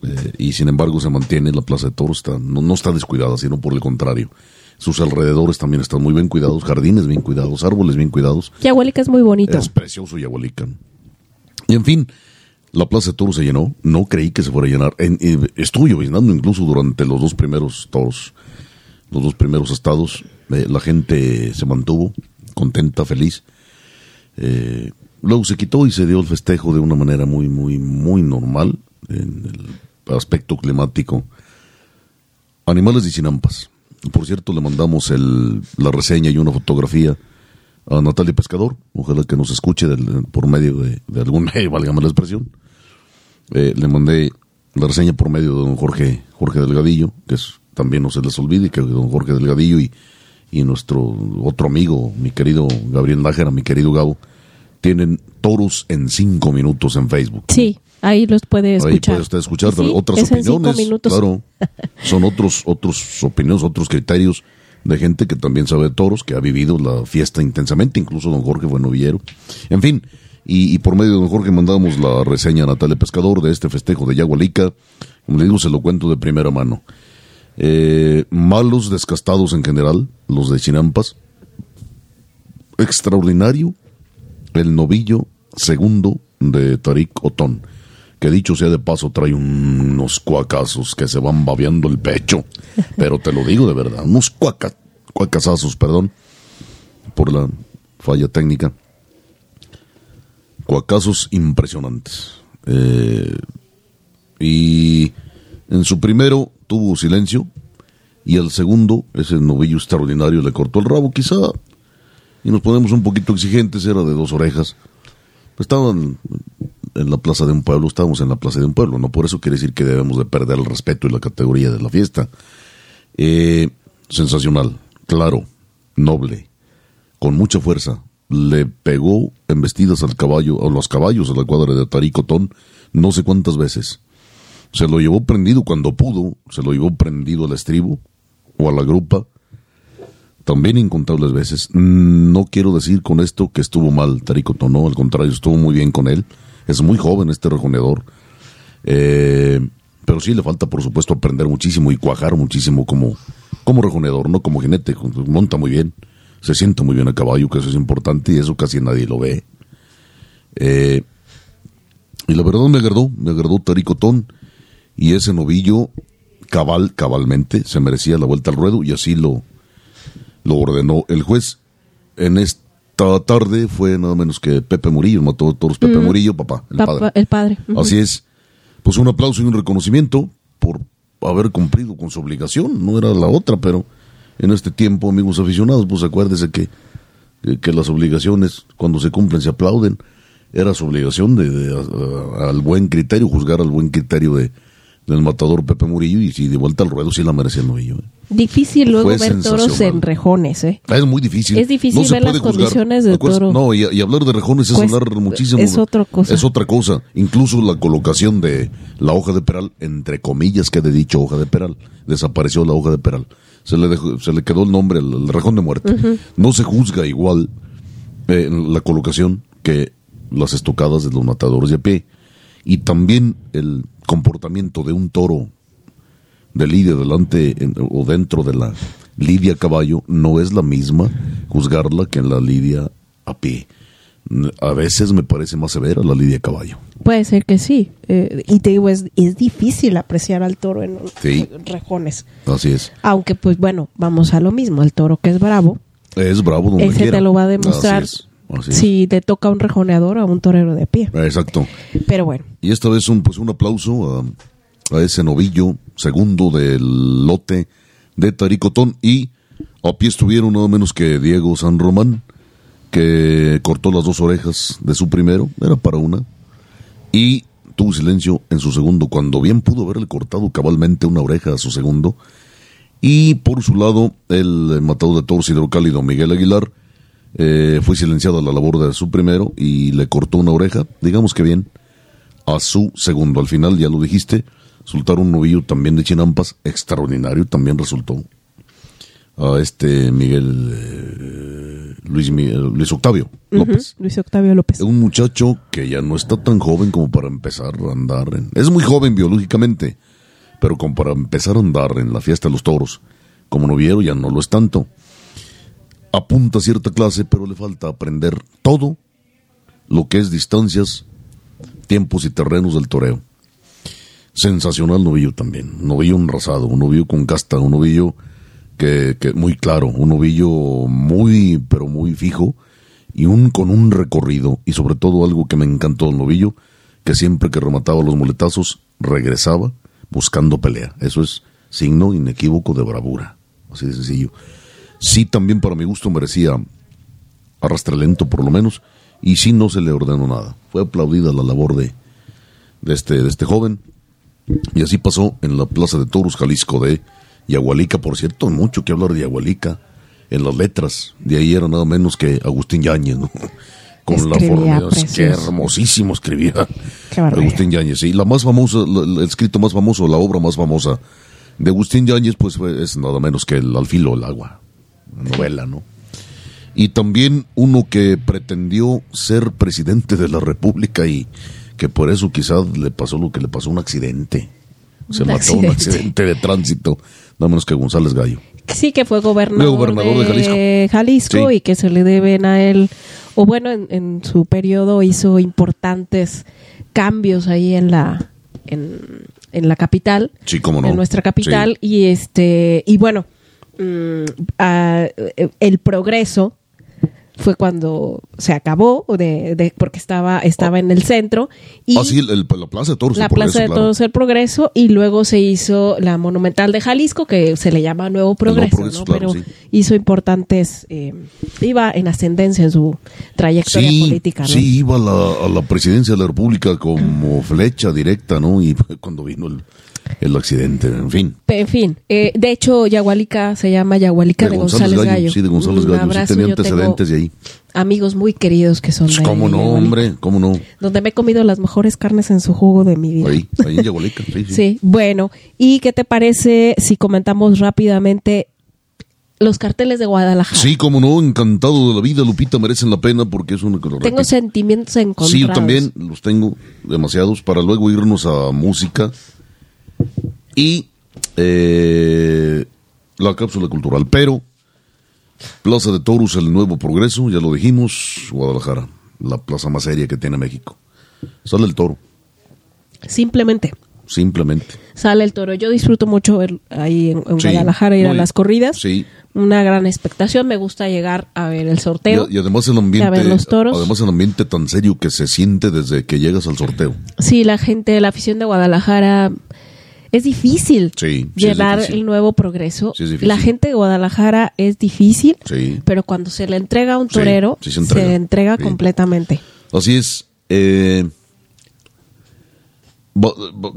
Eh, y sin embargo se mantiene la plaza de toros, está, no, no, está descuidada, sino por el contrario. Sus alrededores también están muy bien cuidados, jardines bien cuidados, árboles bien cuidados. Yahualica es muy bonito. Es precioso Yahualica. Y en fin, la Plaza de Toros se llenó, no creí que se fuera a llenar. En, en, estuve incluso durante los dos primeros toros, los dos primeros estados. Eh, la gente se mantuvo contenta, feliz. Eh, luego se quitó y se dio el festejo de una manera muy, muy, muy normal en el aspecto climático. Animales de Chinampas. Por cierto, le mandamos el, la reseña y una fotografía a Natalia Pescador. Ojalá que nos escuche del, por medio de, de algún medio, válgame la expresión. Eh, le mandé la reseña por medio de don Jorge, Jorge Delgadillo, que es, también no se les olvide que don Jorge Delgadillo y, y nuestro otro amigo, mi querido Gabriel Nájera, mi querido Gabo, tienen toros en cinco minutos en Facebook. Sí, ahí los puede escuchar. Ahí puede usted escuchar Sí, otras es opiniones. Claro, son otros, otros opiniones, otros criterios de gente que también sabe de toros, que ha vivido la fiesta intensamente, incluso don Jorge fue novillero. En fin, y, y por medio de don Jorge mandamos la reseña a Natalia Pescador de este festejo de Yagualica. Como le digo, se lo cuento de primera mano. Eh, malos descastados en general, los de Chinampas. Extraordinario el novillo segundo de Tarik Otón, que dicho sea de paso trae unos cuacazos que se van babeando el pecho, pero te lo digo de verdad, unos cuaca, cuacazazos, perdón, por la falla técnica, cuacazos impresionantes. Eh, y en su primero tuvo silencio y el segundo, ese novillo extraordinario, le cortó el rabo quizá y nos ponemos un poquito exigentes, era de dos orejas. Estaban en la plaza de un pueblo, estábamos en la plaza de un pueblo, no por eso quiere decir que debemos de perder el respeto y la categoría de la fiesta. Eh, sensacional, claro, noble, con mucha fuerza. Le pegó embestidas al caballo, a los caballos a la cuadra de Taricotón, no sé cuántas veces. Se lo llevó prendido cuando pudo, se lo llevó prendido al estribo o a la grupa también incontables veces. No quiero decir con esto que estuvo mal Taricoto, no, al contrario, estuvo muy bien con él. Es muy joven este rejoneador. Eh, pero sí le falta, por supuesto, aprender muchísimo y cuajar muchísimo como, como rejoneador, no como jinete. Monta muy bien, se siente muy bien a caballo, que eso es importante y eso casi nadie lo ve. Eh, y la verdad me agradó, me agradó Taricotón y ese novillo cabal, cabalmente, se merecía la vuelta al ruedo y así lo, lo ordenó el juez. En esta tarde fue nada menos que Pepe Murillo, matador de toros Pepe Murillo, papá, el Papá- padre. el padre. Así es. Pues un aplauso y un reconocimiento por haber cumplido con su obligación. No era la otra, pero en este tiempo, amigos aficionados, pues acuérdese que, que, las obligaciones, cuando se cumplen, se aplauden. Era su obligación de, de- a- a- al buen criterio, juzgar al buen criterio de, del matador Pepe Murillo y si de vuelta al ruedo sí la merecía el novillo. ¿eh? Difícil luego Fue ver toros en rejones, ¿eh? Es muy difícil. Es difícil se ver las juzgar. condiciones Acuérdese- toro. No, y, y hablar de rejones es Cuesta- hablar muchísimo. es otra cosa. Es otra cosa. Incluso la colocación de la hoja de peral, entre comillas que de dicho hoja de peral, desapareció la hoja de peral. Se le, dejó- se le quedó el nombre, el, el rejón de muerte. No se juzga igual eh, la colocación que las estocadas de los matadores de a pie. Y también el comportamiento de un toro de lidia delante en- o dentro de la lidia a caballo no es la misma juzgarla que en la lidia a pie. A veces me parece más severa la lidia caballo. Puede ser que sí. Eh, y te digo, es, es difícil apreciar al toro en, Sí. rejones. Así es. Aunque, pues bueno, vamos a lo mismo. El toro que es bravo, Es bravo donde ese quiera. te lo va a demostrar Así es. Así es. si te toca un rejoneador o a un torero de pie. Exacto. Pero bueno, Y esta vez un, pues un aplauso a, a ese novillo segundo del lote de Taricotón y a pie estuvieron nada menos que Diego San Román que cortó las dos orejas de su primero, era para una, y tuvo silencio en su segundo, cuando bien pudo haberle cortado cabalmente una oreja a su segundo. Y por su lado, el matador de toros hidrocálido Miguel Aguilar eh, fue silenciado a la labor de su primero y le cortó una oreja, digamos que bien, a su segundo. Al final, ya lo dijiste, soltaron un novillo también de Chinampas, extraordinario, también resultó a este Miguel eh, Luis, Miguel- Luis Octavio López. Luis Octavio López. Un muchacho que ya no está tan joven como para empezar a andar en... Es muy joven biológicamente, pero como para empezar a andar en la fiesta de los toros, como noviero ya no lo es tanto. Apunta a cierta clase, pero le falta aprender todo lo que es distancias, tiempos y terrenos del toreo. Sensacional novillo también, novillo enrasado, un novillo con casta, un novillo que, muy claro, un novillo muy, pero muy fijo y un con un recorrido y sobre todo algo que me encantó del novillo, que siempre que remataba los muletazos regresaba buscando pelea. Eso es signo inequívoco de bravura, así de sencillo. Sí, también para mi gusto merecía arrastre lento por lo menos y sí no se le ordenó nada. Fue aplaudida la labor de, de este, de este joven y así pasó en la Plaza de Toros, Jalisco de Yagualica, por cierto, mucho que hablar de Yagualica en las letras. De ahí era nada menos que Agustín Yáñez, ¿no? Con Escribía la forma, qué hermosísimo escribía Qué. Agustín Yáñez. Sí, la más famosa, el escrito más famoso, la obra más famosa de Agustín Yáñez, pues es nada menos que el Al filo del agua, novela, ¿no? Y también uno que pretendió ser presidente de la República y que por eso quizás le pasó lo que le pasó, un accidente. Se Un mató un accidente. accidente de tránsito, nada menos que González Gallo. Sí, que fue gobernador, gobernador de Jalisco. Jalisco Sí. y que se le deben a él, o bueno, en, en su periodo hizo importantes cambios ahí en la en, en la capital, Sí, cómo no. en nuestra capital y este y bueno, mm, ah, el progreso fue cuando se acabó de, de- porque estaba estaba en el centro y Ah, sí, el- el- la Plaza de Toros. la el Progreso, Plaza de claro. Todos el Progreso y luego se hizo la Monumental de Jalisco que se le llama Nuevo Progreso, Progreso, ¿no? claro, pero sí. hizo importantes eh, iba en ascendencia en su trayectoria Sí, política ¿no? sí, iba a la, a la presidencia de la República como flecha directa, ¿no? Y cuando vino el, el accidente, en fin. En fin eh, de hecho Yagualica se llama Yagualica de, González, Gallo, Sí, de González Gallo. Sí, abrazo, tenía yo tengo antecedentes de ahí. amigos muy queridos que son Pues, de ¿Cómo no, Yagualica, hombre? ¿Cómo no? donde me he comido las mejores carnes en su jugo de mi vida Ahí, ahí en Yagualica, sí, sí. Sí, bueno, ¿y qué te parece si comentamos rápidamente los carteles de Guadalajara? Sí, como no, encantado de la vida, Lupita, merecen la pena porque es una Tengo repito. sentimientos encontrados. Sí, yo también los tengo demasiados para luego irnos a música y eh, la cápsula cultural. Pero Plaza de Toros, el nuevo progreso, ya lo dijimos, Guadalajara, la plaza más seria que tiene México. Sale el toro. Simplemente. simplemente. Sale el toro. Yo disfruto mucho ver ahí en, en Sí, Guadalajara ir a las corridas. Sí. Una gran expectación. Me gusta llegar a ver el sorteo. Y, y además el a ambiente, ver los toros. además el ambiente tan serio que se siente desde que llegas al sorteo. Sí, la gente, la afición de Guadalajara es difícil Sí, sí es llenar difícil. el nuevo progreso. Sí la gente de Guadalajara es difícil, pero cuando se le entrega a un torero, se entrega. completamente. Así es. eh,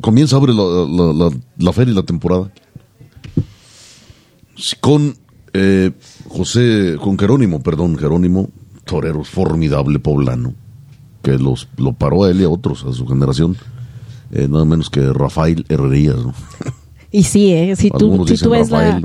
comienza abre la, la, la, la feria y la temporada. Con eh, José, con Jerónimo, perdón, Jerónimo, torero formidable poblano, que los, lo paró a él y a otros, a su generación, eh, nada menos que Rafael Herrerías. ¿no? Y sí, ¿eh? si tú, si tú ves la,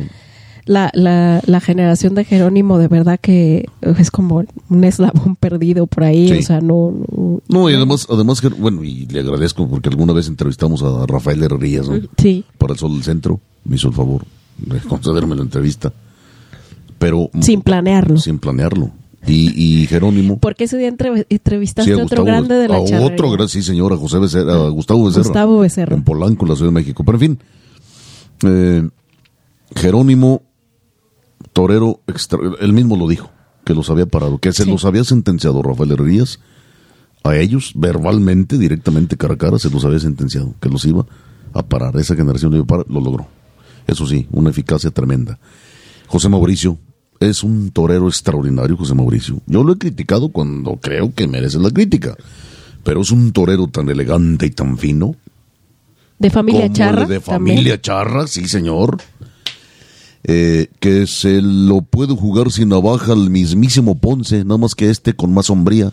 la, la, la generación de Jerónimo, de verdad que es como un eslabón perdido por ahí. Sí. O sea, no. no- No, y además, además, que- bueno, y le agradezco porque alguna vez entrevistamos a Rafael Herrerías, ¿no? Sí. para el Sol del Centro, me hizo el favor de concederme la entrevista, pero Sin planearlo. sin planearlo. Y, y Jerónimo, Porque ese día entre- entrevistaste sí, a otro grande de la a otro gran, sí señora, José Becerra, a Gustavo Becerra, Gustavo Becerra. en Polanco, en la Ciudad de México. Pero en fin, eh, Jerónimo Torero, extra- él mismo lo dijo, que los había parado, que se Sí. los había sentenciado Rafael Herrerías a ellos, verbalmente, directamente, cara a cara, se los había sentenciado, que los iba a parar. Esa generación lo logró. Eso sí, una eficacia tremenda. José Mauricio es un torero extraordinario, José Mauricio. Yo lo he criticado cuando creo que merece la crítica, pero es un torero tan elegante y tan fino. De familia charra. de también. familia charra, sí señor. Eh, que se lo puede jugar sin navaja al mismísimo Ponce, nada más que este con más sombría.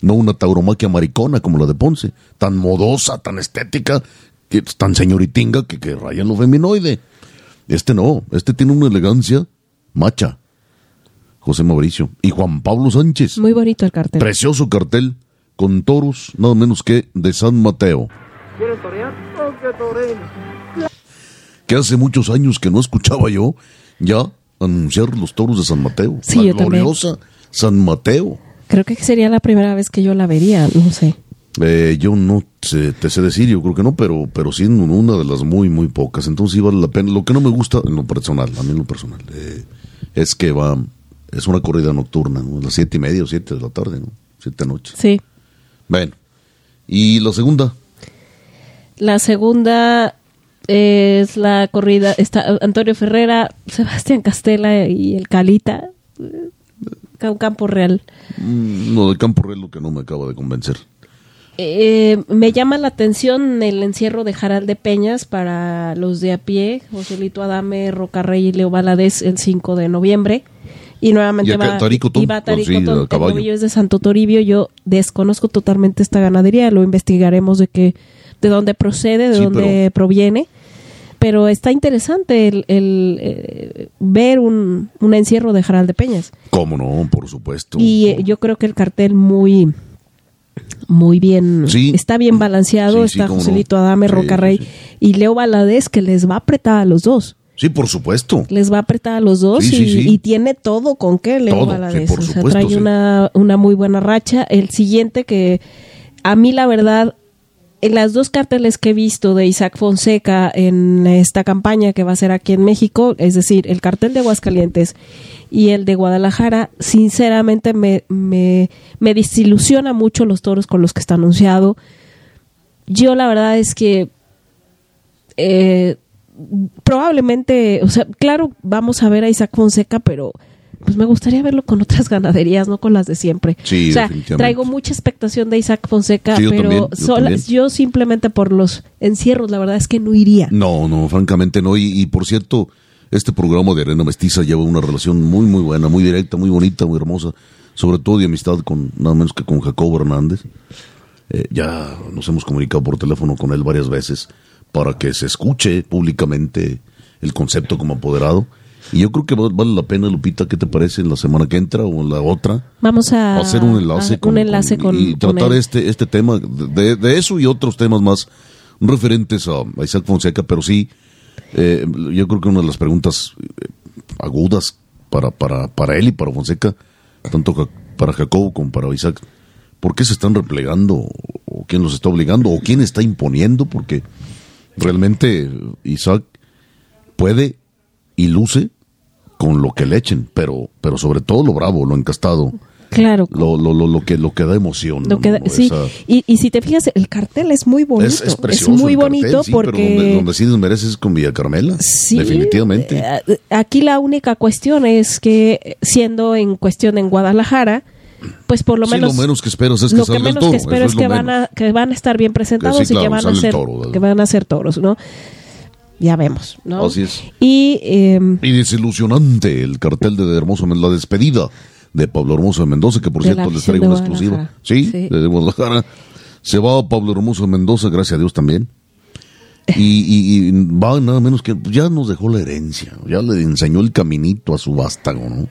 No una tauromaquia maricona como la de Ponce, tan modosa, tan estética, que tan señoritinga que, que raya en lo feminoide. Este no, este tiene una elegancia macha. José Mauricio. Y Juan Pablo Sánchez. Muy bonito el cartel. Precioso cartel con toros, nada menos que de San Mateo. ¿Quieres torear? Oh, que toreen. que hace muchos años que no escuchaba yo ya anunciar los toros de San Mateo. Sí, la yo también. gloriosa San Mateo. Creo que sería la primera vez que yo la vería, no sé. Eh, yo no sé- te sé decir, yo creo que no, pero, pero sí en una de las muy, muy pocas. Entonces sí vale la pena. Lo que no me gusta en lo personal, a mí en lo personal, eh, es que va, es una corrida nocturna, ¿no? A las siete y media o siete de la tarde, ¿no? Siete noches. Sí. Bueno. Y la segunda, La segunda es la corrida. Está Antonio Ferrera, Sebastián Castela y el Calita. eh, Un campo real. mm, lo del Campo Real, lo que no me acaba de convencer. Eh, me llama la atención el encierro de Jaral de Peñas para los de a pie, Joselito Adame, Rocarrey y Leo Valadez el 5 de noviembre. Y nuevamente Y va, Taricotón, va pues sí, el novillo es de Santo Toribio. Yo desconozco totalmente esta ganadería, lo investigaremos de qué, de dónde procede, de Sí, dónde pero- proviene. Pero está interesante el, el, eh, ver un, un encierro de Jaral de Peñas. ¿Cómo no? Por supuesto. Y eh, yo creo que el cartel muy muy bien Sí. está bien balanceado Sí, sí, está cómo no. Joselito Adame, Rocarrey y Leo Valadez que les va a apretar a los dos Sí, por supuesto. les va a apretar a los dos y, tiene todo con qué Leo Todo, Valadez sí, por o sea, supuesto, trae una, una muy buena racha el siguiente que a mí la verdad en las dos carteles que he visto de Isaac Fonseca en esta campaña que va a ser aquí en México, es decir, el cartel de Aguascalientes y el de Guadalajara, sinceramente me, me, desilusiona mucho los toros con los que está anunciado. Yo la verdad es que eh, probablemente, o sea, claro, vamos a ver a Isaac Fonseca, pero pues me gustaría verlo con otras ganaderías, no con las de siempre. Sí, o sea, traigo mucha expectación de Isaac Fonseca, Sí, yo pero también, yo sola- también. yo simplemente por los encierros, la verdad es que no iría. No, no, francamente no. Y, y, por cierto, este programa de Arena Mestiza lleva una relación muy, muy buena, muy directa, muy bonita, muy hermosa, sobre todo de amistad con nada menos que con Jacobo Hernández. Eh, ya nos hemos comunicado por teléfono con él varias veces para que se escuche públicamente el concepto como apoderado. Y yo creo que va- vale la pena, Lupita, ¿qué te parece en la semana que entra o en la otra? Vamos a hacer un enlace, a- con, un enlace con, y con tratar él. este este tema de, de eso y otros temas más referentes a, a Isaac Fonseca, pero sí, eh, yo creo que una de las preguntas eh, agudas para, para, para él y para Fonseca, tanto para Jacobo como para Isaac, ¿por qué se están replegando? ¿O quién los está obligando? ¿O quién está imponiendo? Porque Realmente Isaac puede y luce con lo que le echen, pero, pero sobre todo lo bravo, lo encastado. Claro. Lo, lo, lo, lo que, lo que da emoción. Lo que da- ¿no? sí, Esa- y, y si te fijas, el cartel es muy bonito. es, es precioso. muy el cartel, bonito sí, pero porque... donde, donde sí desmereces es con Villa Carmela. Sí, definitivamente. eh, Aquí la única cuestión es que, siendo en cuestión en Guadalajara, pues por lo Sí, menos lo menos que esperas es que lo que el menos toro, que espero es que van a que van a estar bien presentados y que van a ser toro, ¿verdad? que van a ser toros, ¿no? Ya vemos, ¿no? Así es. Y eh, Y desilusionante el cartel de Hermoso la despedida de Pablo Hermoso de Mendoza, que por cierto les traigo una exclusiva. Sí, Sí. de Guadalajara. Se va Pablo Hermoso de Mendoza, gracias a Dios también. Y, y- y va nada menos que ya nos dejó la herencia, ya le enseñó el caminito a su vástago, ¿no?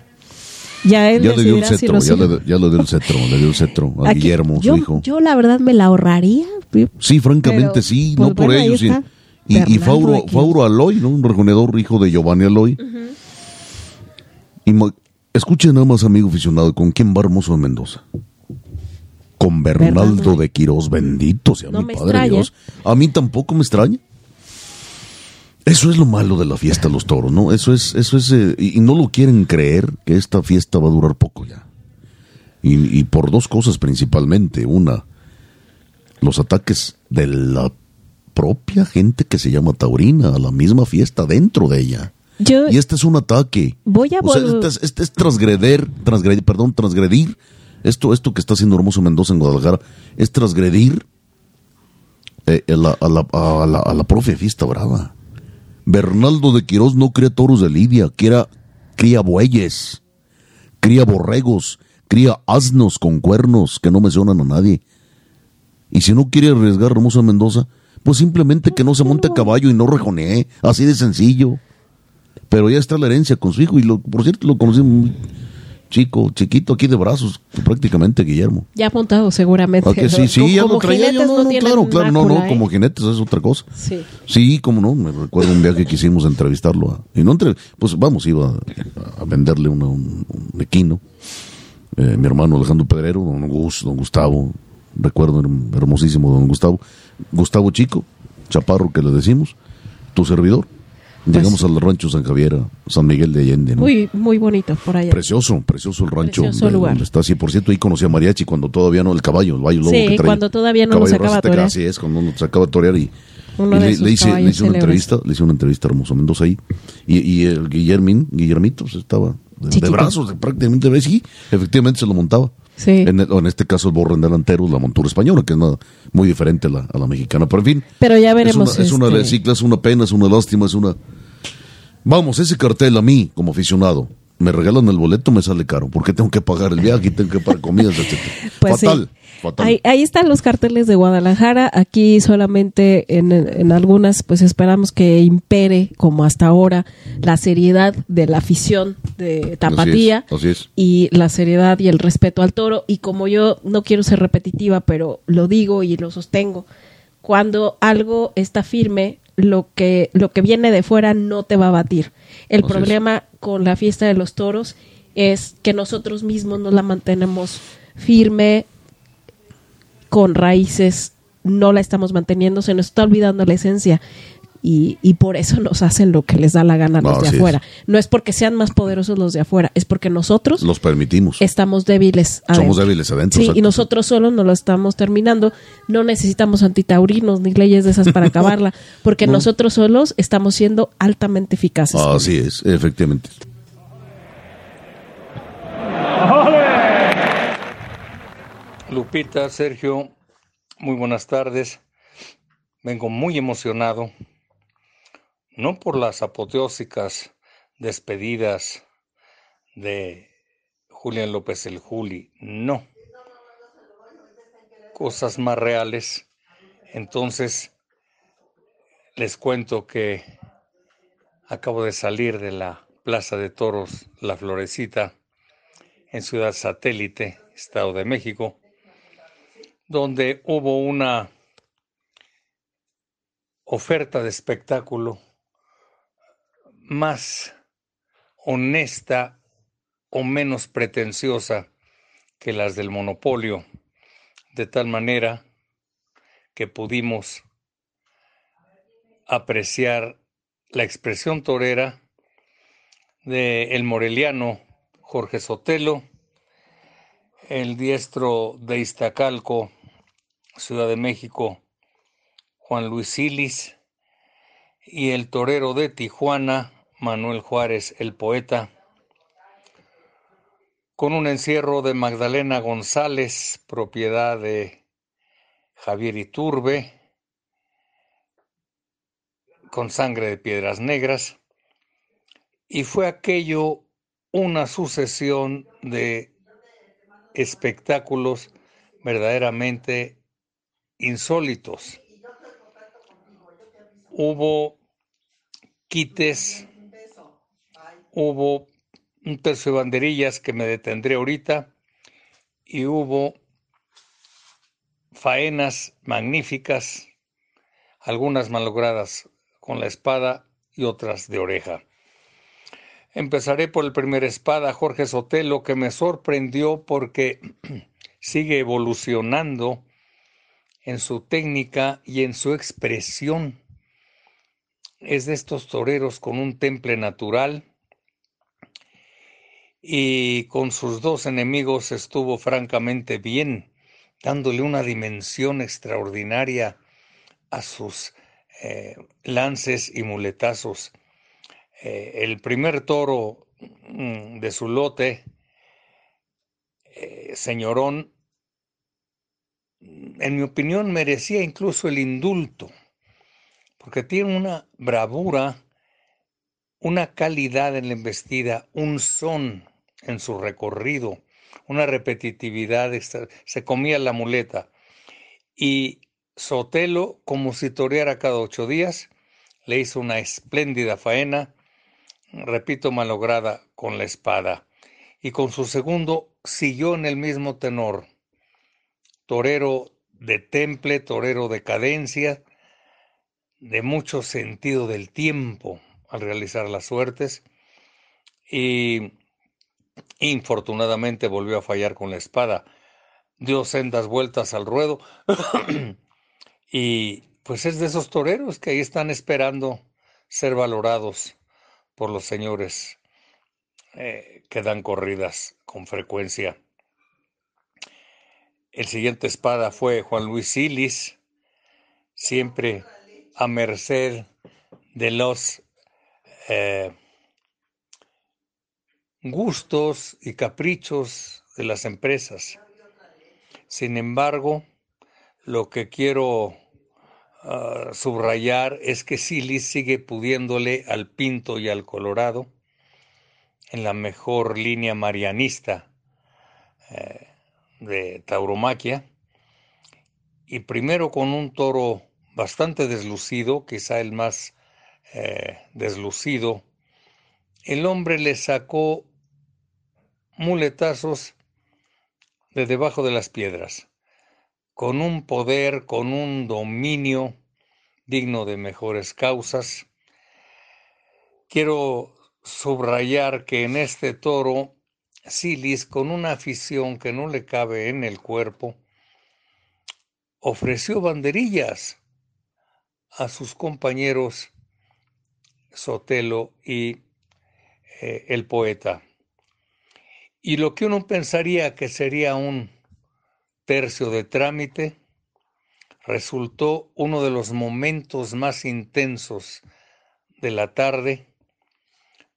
ya él Ya le dio el si cetro, ya le, ya le dio el cetro, le dio el cetro a Aquí- Guillermo, yo, su hijo. Yo la verdad me la ahorraría. Sí, francamente Pero, sí, pues, no por bueno, ellos. Y, Fauro. Fauro Aloy, ¿no? un rejoneador hijo de Giovanni Aloy. Y escuchen nada más, amigo aficionado, ¿con quién va Hermoso de Mendoza? Con Bernaldo de Quirós, bendito sea No mi Padre extraña. Dios. A mí tampoco me extraña. Eso es lo malo de la fiesta de los toros, ¿no? Eso es, eso es, eh, y y no lo quieren creer que esta fiesta va a durar poco ya. Y, y por dos cosas principalmente. Una, los ataques de la propia gente que se llama taurina a la misma fiesta dentro de ella. Yo Y este es un ataque. Voy a O sea, este es, este es transgreder, transgredir, perdón, transgredir. Esto, esto que está haciendo Hermoso Mendoza en Guadalajara es transgredir eh, a, la, a, la, a, la, a la propia fiesta brava. Bernaldo de Quirós no cría toros de Lidia, cría, cría bueyes, cría borregos, cría asnos con cuernos que no mencionan a nadie. Y si no quiere arriesgar Hermoso Mendoza, pues simplemente que no se monte a caballo y no rejonee, así de sencillo. Pero ya está la herencia con su hijo y lo, por cierto lo conocí muy chico, chiquito aquí de brazos, prácticamente Guillermo. ya apuntado seguramente. ¿A que sí, sí, ya como lo traía yo, no, no, claro, claro, no, no, ¿eh? como jinetes es otra cosa. Sí. Sí, como no, me recuerdo un viaje que hicimos a entrevistarlo. a- y no entre, pues vamos, iba a, a venderle una- un, un equino. Eh, mi hermano Alejandro Pedrero, don, Gus, don Gustavo, recuerdo hermosísimo don Gustavo. Gustavo Chico, chaparro que le decimos, tu servidor. Llegamos al rancho San Javier, San Miguel de Allende. ¿no? Muy, muy bonito por allá. Precioso, precioso el rancho. Precioso de- lugar. está, sí, por cierto, ahí conocí a Mariachi cuando todavía no, el caballo, el caballo lobo Sí, que traía. cuando todavía no Caballo sacaba torear. Así es, cuando no se acaba de torear y, y le, le hice, le hice una entrevista, le hice una entrevista a Hermoso Mendoza ahí. Y, y el Guillermín, Guillermito, pues, estaba de, de brazos, prácticamente, sí, efectivamente se lo montaba. Sí. En, o en este caso el borren delantero, la montura española, que es una- muy diferente a la, a la mexicana. Pero en fin, Pero ya es veremos. una, es una este, cicla, es una pena, es una lástima, es una... Vamos, ese cartel a mí, como aficionado, me regalan el boleto, me sale caro, porque tengo que pagar el viaje y tengo que pagar comidas, etc. Pues sí. fatal, fatal. Ahí, ahí están los carteles de Guadalajara. Aquí solamente en, en algunas, pues esperamos que impere, como hasta ahora, la seriedad de la afición de Tapatía Así es, así es. y la seriedad y el respeto al toro. Y como yo no quiero ser repetitiva, pero lo digo y lo sostengo, cuando algo está firme, lo que, lo que viene de fuera no te va a batir. El problema con la fiesta de los toros es que nosotros mismos no la mantenemos firme, con raíces, no la estamos manteniendo, se nos está olvidando la esencia. Y, y por eso nos hacen lo que les da la gana a los No, de es. afuera. No es porque sean más poderosos los de afuera, es porque nosotros Los permitimos. estamos débiles adentro. Somos débiles adentro. Sí, y nosotros solos no lo estamos terminando. No necesitamos antitaurinos ni leyes de esas para acabarla, porque No. nosotros solos estamos siendo altamente eficaces. Así es, efectivamente. Lupita, Sergio, muy buenas tardes. Vengo muy emocionado, no por las apoteósicas despedidas de Julián López el Juli, no. Cosas más reales. Entonces, les cuento que acabo de salir de la Plaza de Toros La Florecita en Ciudad Satélite, Estado de México donde hubo una oferta de espectáculo más honesta o menos pretenciosa que las del monopolio, de tal manera que pudimos apreciar la expresión torera de el moreliano Jorge Sotelo, el diestro de Iztacalco, Ciudad de México, Juan Luis Silis, y el torero de Tijuana, Manuel Juárez, el poeta, con un encierro de Magdalena González, propiedad de Javier Iturbe, con sangre de piedras negras, y fue aquello una sucesión de espectáculos verdaderamente insólitos. Hubo quites, hubo un tercio de banderillas que me detendré ahorita y hubo faenas magníficas, algunas malogradas con la espada y otras de oreja. Empezaré por el primer espada, Jorge Sotelo, que me sorprendió porque sigue evolucionando en su técnica y en su expresión. Es de estos toreros con un temple natural y con sus dos enemigos estuvo francamente bien, dándole una dimensión extraordinaria a sus eh, lances y muletazos. Eh, el primer toro mm, de su lote, eh, señorón, en mi opinión merecía incluso el indulto, porque tiene una bravura, una calidad en la embestida, un son en su recorrido, una repetitividad, se comía la muleta. Y Sotelo, como si toreara cada ocho días, le hizo una espléndida faena, repito, malograda con la espada. Y con su segundo siguió en el mismo tenor. Torero de temple, torero de cadencia, de mucho sentido del tiempo al realizar las suertes. Y infortunadamente volvió a fallar con la espada. Dio sendas vueltas al ruedo Y pues es de esos toreros que ahí están esperando ser valorados por los señores eh, que dan corridas con frecuencia. El siguiente espada fue Juan Luis Silis, siempre a merced de los eh, gustos y caprichos de las empresas. Sin embargo, lo que quiero subrayar es que Silis sigue pudiéndole al Pinto y al Colorado en la mejor línea marianista eh, de tauromaquia y primero con un toro bastante deslucido, quizá el más eh, deslucido, el hombre le sacó muletazos de debajo de las piedras con un poder, con un dominio digno de mejores causas. Quiero subrayar que en este toro, Silis, con una afición que no le cabe en el cuerpo, ofreció banderillas a sus compañeros Sotelo y eh, el poeta. Y lo que uno pensaría que sería un tercio de trámite, resultó uno de los momentos más intensos de la tarde,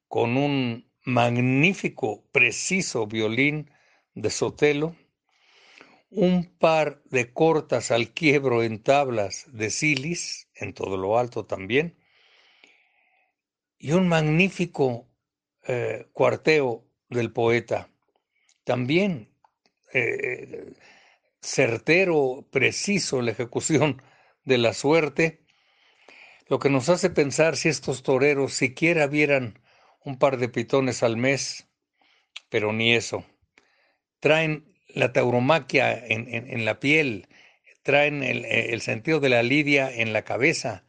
con un magnífico, preciso violín de Sotelo, un par de cortas al quiebro en tablas de Silis, en todo lo alto también, y un magnífico eh, cuarteo del poeta, también eh, certero, preciso la ejecución de la suerte, lo que nos hace pensar si estos toreros siquiera vieran un par de pitones al mes, pero ni eso. Traen la tauromaquia en, la piel, traen el, el sentido de la lidia en la cabeza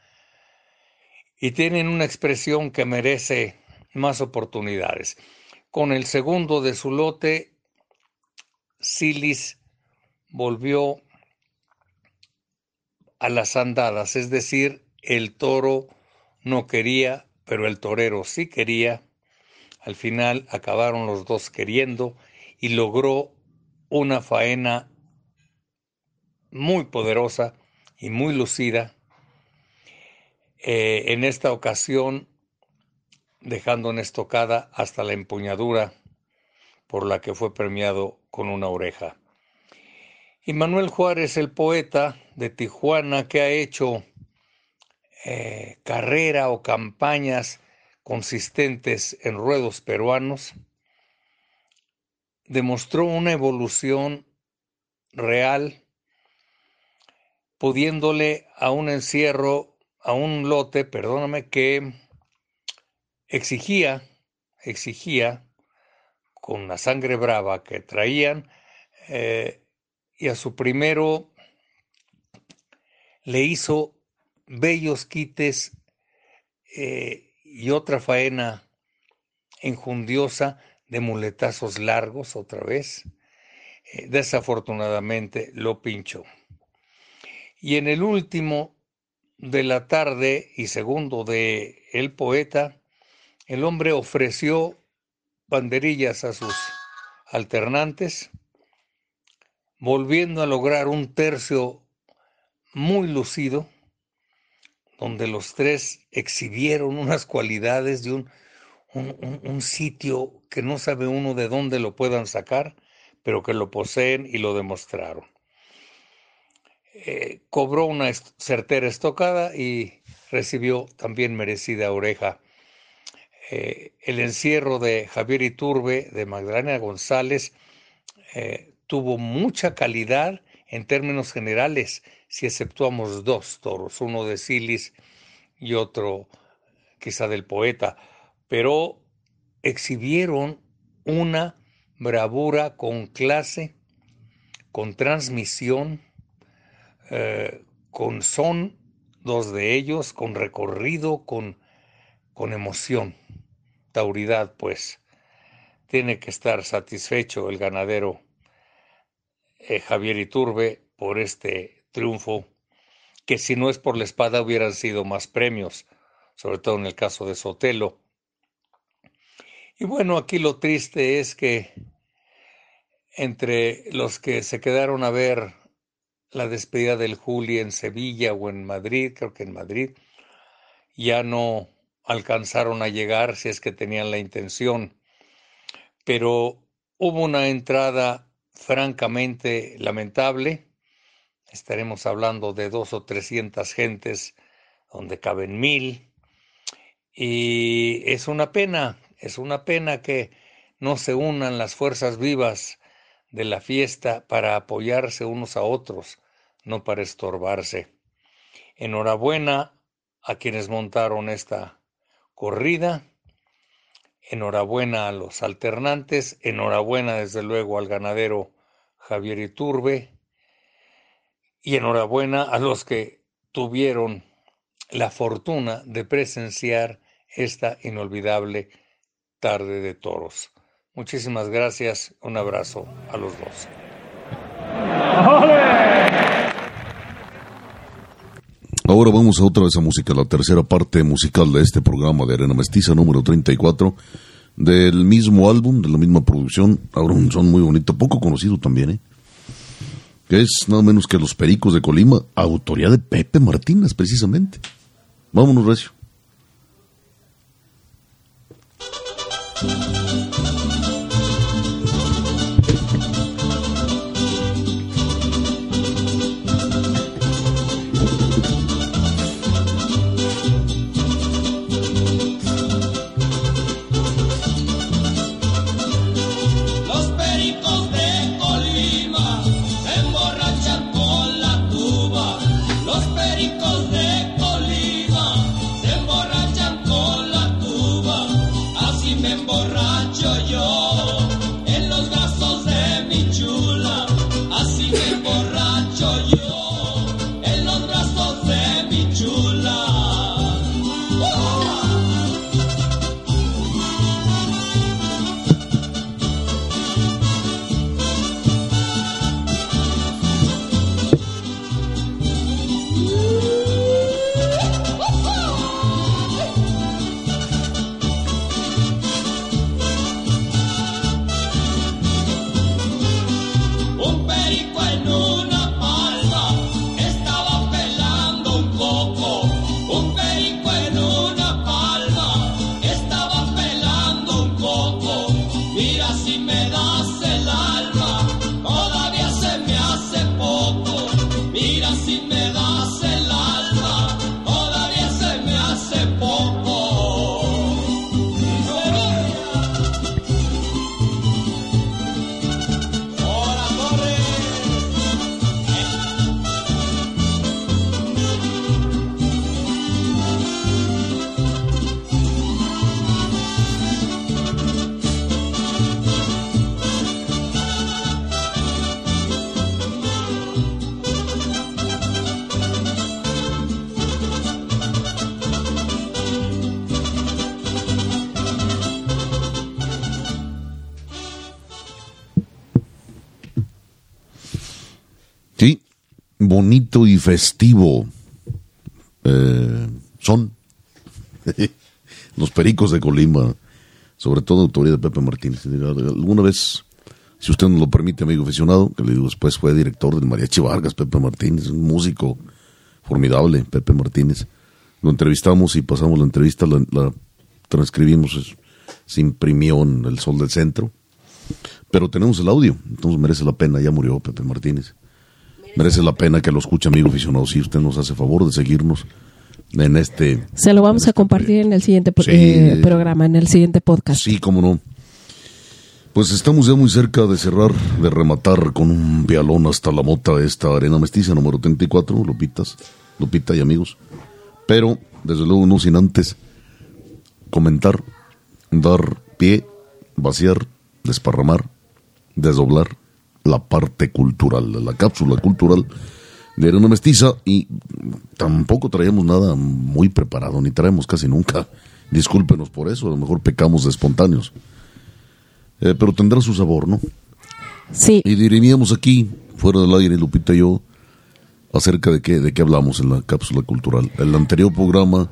y tienen una expresión que merece más oportunidades. Con el segundo de su lote, Silis volvió a las andadas, es decir, el toro no quería, pero el torero sí quería. Al final acabaron los dos queriendo y logró una faena muy poderosa y muy lucida. Eh, en esta ocasión, dejando en estocada hasta la empuñadura por la que fue premiado con una oreja. Y Manuel Juárez, el poeta de Tijuana, que ha hecho eh, carrera o campañas consistentes en ruedos peruanos, demostró una evolución real, pudiéndole a un encierro, a un lote, perdóname, que exigía, exigía, con la sangre brava que traían, eh, y a su primero le hizo bellos quites eh, y otra faena enjundiosa de muletazos largos otra vez. Eh, desafortunadamente lo pinchó. Y en el último de la tarde y segundo de El Poeta, el hombre ofreció banderillas a sus alternantes, volviendo a lograr un tercio muy lucido, donde los tres exhibieron unas cualidades de un, un, sitio que no sabe uno de dónde lo puedan sacar, pero que lo poseen y lo demostraron. Eh, cobró una certera estocada y recibió también merecida oreja. Eh, el encierro de Javier Iturbe, de Magdalena González, eh, tuvo mucha calidad en términos generales si exceptuamos dos toros, uno de Silis y otro quizá del poeta, pero exhibieron una bravura con clase, con transmisión, eh, con son, dos de ellos, con recorrido, con, con emoción, tauridad, pues. Tiene que estar satisfecho el ganadero eh, Javier Iturbe por este triunfo, que si no es por la espada hubieran sido más premios, sobre todo en el caso de Sotelo. Y bueno, aquí lo triste es que entre los que se quedaron a ver la despedida del Juli en Sevilla o en Madrid, creo que en Madrid, ya no alcanzaron a llegar si es que tenían la intención. Pero hubo una entrada francamente lamentable Estaremos hablando de dos o trescientas gentes donde caben mil. Y es una pena, es una pena que no se unan las fuerzas vivas de la fiesta para apoyarse unos a otros, no para estorbarse. Enhorabuena a quienes montaron esta corrida, enhorabuena a los alternantes, enhorabuena desde luego al ganadero Javier Iturbe, y enhorabuena a los que tuvieron la fortuna de presenciar esta inolvidable tarde de toros. Muchísimas gracias, un abrazo a los dos. Ahora vamos a otra vez a música, la tercera parte musical de este programa de Arena Mestiza número 34, del mismo álbum, de la misma producción, ahora un son muy bonito, poco conocido también, ¿eh? que es nada menos que Los Pericos de Colima, autoría de Pepe Martínez, precisamente. Vámonos, Recio. Los pericos bonito y festivo eh, son los pericos de Colima, sobre todo autoría de Pepe Martínez. Alguna vez, si usted nos lo permite, amigo aficionado, que le digo después fue director del Mariachi Vargas, Pepe Martínez, un músico formidable, Pepe Martínez. Lo entrevistamos y pasamos la entrevista, la, la transcribimos, se imprimió en el Sol del Centro. Pero tenemos el audio, entonces merece la pena, ya murió Pepe Martínez. Merece la pena que lo escuche, amigo aficionado, si usted nos hace favor de seguirnos en este... Se lo vamos a este compartir en el siguiente Sí. eh, programa, en el siguiente podcast. Sí, cómo no. Pues estamos ya muy cerca de cerrar, de rematar con un vialón hasta la mota esta arena mestiza número 34, Lupitas, Lupita y amigos. Pero, desde luego, no sin antes comentar, dar pie, vaciar, desparramar, desdoblar la parte cultural, la cápsula cultural de arena mestiza y tampoco traíamos nada muy preparado, ni traemos casi nunca. Discúlpenos por eso, a lo mejor pecamos de espontáneos. Eh, pero tendrá su sabor, ¿no? Sí, Y diríamos aquí, fuera del aire, Lupita y yo, acerca de qué, de qué hablamos en la cápsula cultural. El anterior programa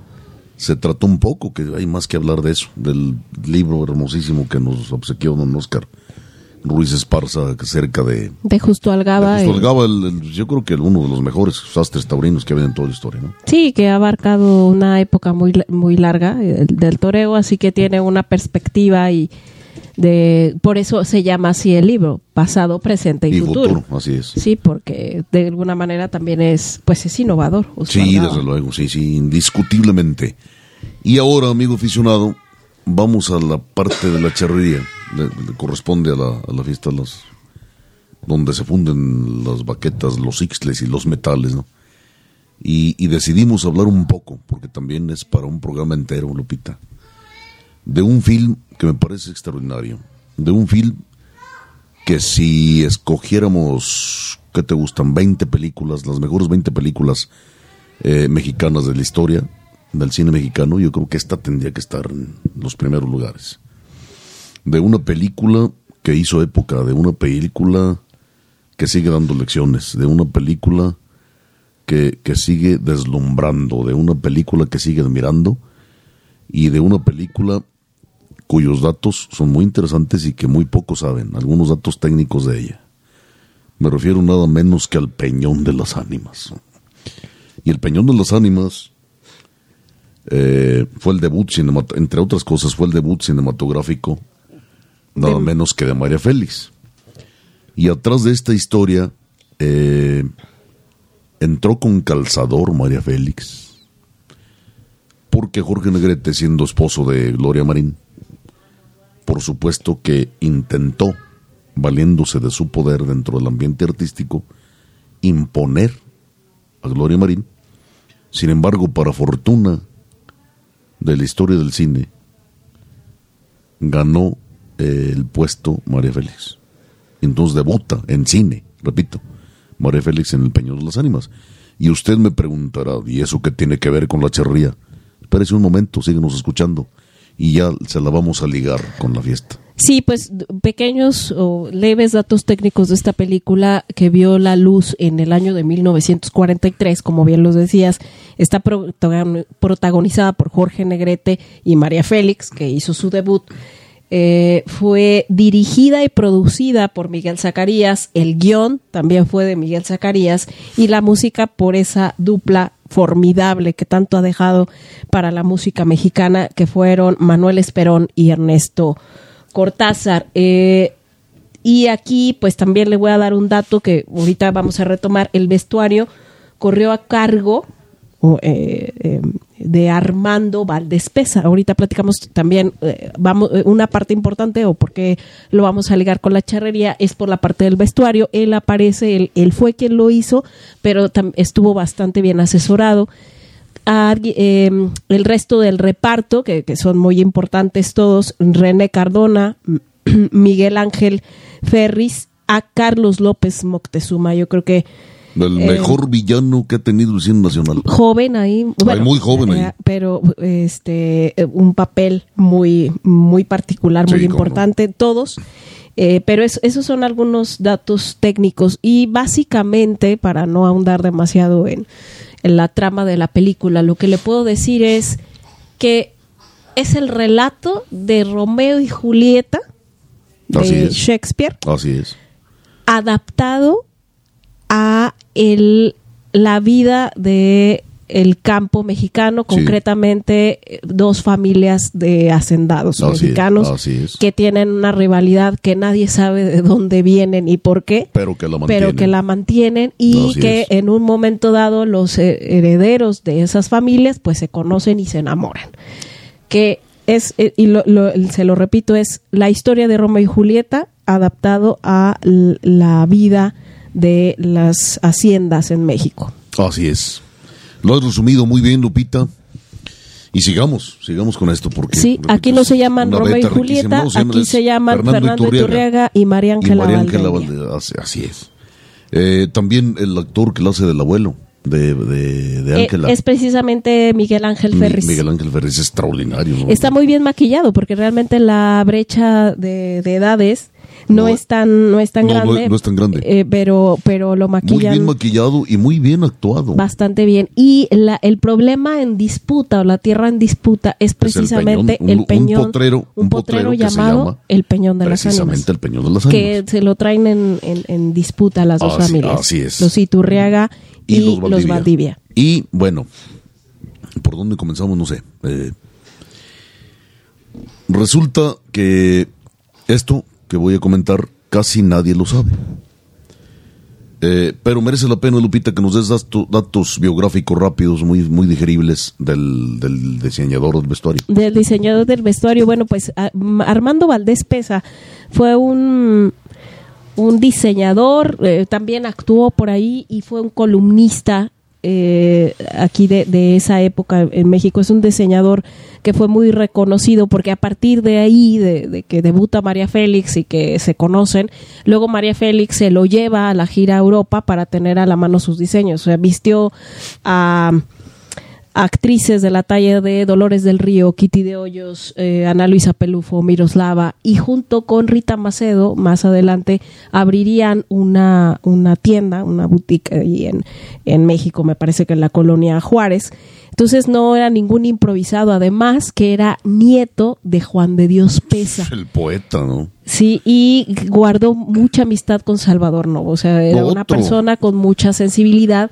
se trató un poco, que hay más que hablar de eso, del libro hermosísimo que nos obsequió don Oscar Ruiz Esparza acerca de, de Justo Algaba. de Justo Algaba, el- el- yo creo que uno de los mejores sastres taurinos que había en toda la historia, ¿no? Sí, que ha abarcado una época muy, muy larga eh, el del toreo, así que tiene una perspectiva y de por eso se llama así el libro, pasado, presente y, Y futuro. futuro, así es. Sí, porque de alguna manera también es pues es innovador. Sí, desde luego, sí, sí, indiscutiblemente. Y ahora, amigo aficionado, vamos a la parte de la charrería. Le, corresponde a la, a fiesta las, donde se funden las baquetas, los ixtles y los metales, ¿no? Y, y decidimos hablar un poco, porque también es para un programa entero, Lupita, de un film que me parece extraordinario. De un film que si escogiéramos, ¿qué te gustan? 20 películas, las mejores 20 películas eh, mexicanas de la historia del cine mexicano, yo creo que esta tendría que estar en los primeros lugares. De una película que hizo época, de una película que sigue dando lecciones, de una película que, que sigue deslumbrando, de una película que sigue admirando y de una película cuyos datos son muy interesantes y que muy pocos saben, algunos datos técnicos de ella. Me refiero nada menos que al Peñón de las Ánimas. Y el Peñón de las Ánimas eh, fue el debut, entre otras cosas, fue el debut cinematográfico nada menos que de María Félix. Y atrás de esta historia eh, entró con calzador María Félix, porque Jorge Negrete, siendo esposo de Gloria Marín, por supuesto que intentó, valiéndose de su poder dentro del ambiente artístico, imponer a Gloria Marín. Sin embargo, para fortuna de la historia del cine, ganó el puesto María Félix. Entonces debuta en cine, repito, María Félix en El Peñón de las Ánimas. Y usted me preguntará, ¿y eso qué tiene que ver con la charría? Espérese un momento, síguenos escuchando. Y ya se la vamos a ligar con la fiesta. Sí, pues pequeños o leves datos técnicos de esta película que vio la luz en el año de 1943, como bien los decías, está protagon- protagonizada por Jorge Negrete y María Félix, que hizo su debut. Eh, fue dirigida y producida por Miguel Zacarías, el guion también fue de Miguel Zacarías y la música por esa dupla formidable que tanto ha dejado para la música mexicana, que fueron Manuel Esperón y Ernesto Cortázar. Eh, y aquí, pues también le voy a dar un dato que ahorita vamos a retomar. El vestuario corrió a cargo de Armando Valdespesa. Ahorita platicamos también, eh, vamos, eh, una parte importante o porque lo vamos a ligar con la charrería es por la parte del vestuario. Él aparece, él, él fue quien lo hizo, pero estuvo bastante bien asesorado eh, el resto del reparto, que, que son muy importantes todos, René Cardona, Miguel Ángel Ferris, a Carlos López Moctezuma. Yo creo que El Eh, mejor villano que ha tenido el cine nacional. joven ahí, bueno, muy joven ahí. eh, pero este eh, un papel muy muy particular, muy cómo no. importante todos. Eh, pero es- esos son algunos datos técnicos y básicamente para no ahondar demasiado en, en la trama de la película, lo que le puedo decir es que es el relato de Romeo y Julieta de es. Shakespeare Así es. adaptado a el, la vida de el campo mexicano, Sí. concretamente eh, dos familias de hacendados mexicanos que tienen una rivalidad que nadie sabe de dónde vienen y por qué, Pero que la mantiene. pero que la mantienen y que es. en un momento dado los eh, herederos de esas familias pues se conocen y se enamoran. Que es, eh, y lo- lo- se lo repito, es la historia de Romeo y Julieta adaptado a la vida de las haciendas en México. Así es. Lo has resumido muy bien, Lupita. Y sigamos, sigamos con esto porque Sí, repito, aquí no se llaman Romeo y. Julieta, No, se aquí se llaman Fernando Iturriaga y María y María Ángela así, así es. Eh, también el actor que lo hace del abuelo de, de, de Eh, Ángela. es precisamente Miguel Ángel Mi- Ferris. Miguel Ángel Ferris es extraordinario. ¿no? Está muy bien maquillado porque realmente la brecha de, de edades no, No, es tan no es tan no, grande, no es tan grande. eh, pero pero lo muy maquillan bien maquillado y muy bien actuado. bastante bien y la, el problema en disputa o la tierra en disputa es precisamente peñón, un- el un peñón potrero- un un potrero que se llamado llama el peñón de las Precisamente ánimas el peñón de las que ánimas. se lo traen en, en- en disputa las dos Así- familias así es. los Iturriaga y, los, Valdivia. Y bueno, ¿por dónde comenzamos? No sé. Eh, resulta que esto que voy a comentar casi nadie lo sabe. Eh, pero merece la pena, Lupita, que nos des dato- datos biográficos rápidos, muy, muy digeribles del, del diseñador del vestuario. del diseñador del vestuario. Bueno, pues a- M- Armando Valdés Pesa fue un, un diseñador, eh, también actuó por ahí y fue un columnista eh, aquí de, de esa época en México. Es un diseñador que fue muy reconocido porque a partir de ahí, de, de que debuta María Félix y que se conocen, luego María Félix se lo lleva a la gira a Europa para tener a la mano sus diseños. O sea, vistió a actrices de la talla de Dolores del Río, Kitty de Hoyos, eh, Ana Luisa Pelufo, Miroslava, y junto con Rita Macedo, más adelante, abrirían una, una tienda, una boutique ahí en, en México, me parece que en la colonia Juárez. Entonces no era ningún improvisado, además que era nieto de Juan de Dios Pesa. El poeta, ¿no? Sí, y guardó mucha amistad con Salvador Novo. O sea, era una persona con mucha sensibilidad.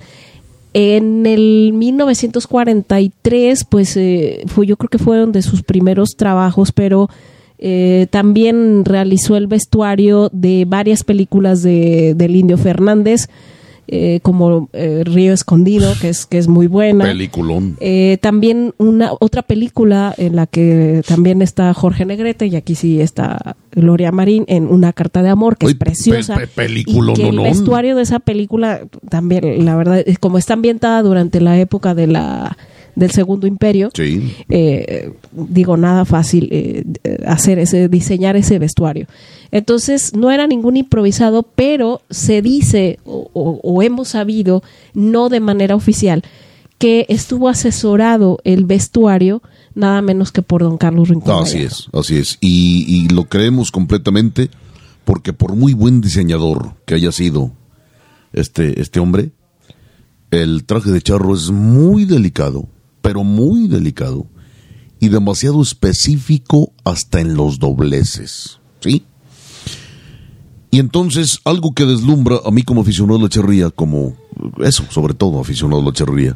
En el 1943, pues eh, fue, yo creo que fueron de sus primeros trabajos, pero eh, también realizó el vestuario de varias películas de, del Indio Fernández, eh, como eh, Río Escondido, que es, que es muy buena. Peliculón. Eh, también una otra película en la que también está Jorge Negrete y aquí sí está Gloria Marín en Una carta de amor que es preciosa pe- pe- película, y que el no, vestuario de esa película también la verdad como está ambientada durante la época de la del Segundo Imperio Sí. eh, digo nada fácil eh, hacer ese diseñar ese vestuario entonces no era ningún improvisado pero se dice o, o- o hemos sabido no de manera oficial que estuvo asesorado el vestuario nada menos que por don Carlos Rincón Así es, así es. Y, y lo creemos completamente porque por muy buen diseñador que haya sido este, este hombre, el traje de charro es muy delicado, pero muy delicado y demasiado específico hasta en los dobleces, ¿sí? Y entonces, algo que deslumbra a mí como aficionado a la charría, como eso, sobre todo aficionado a la charría,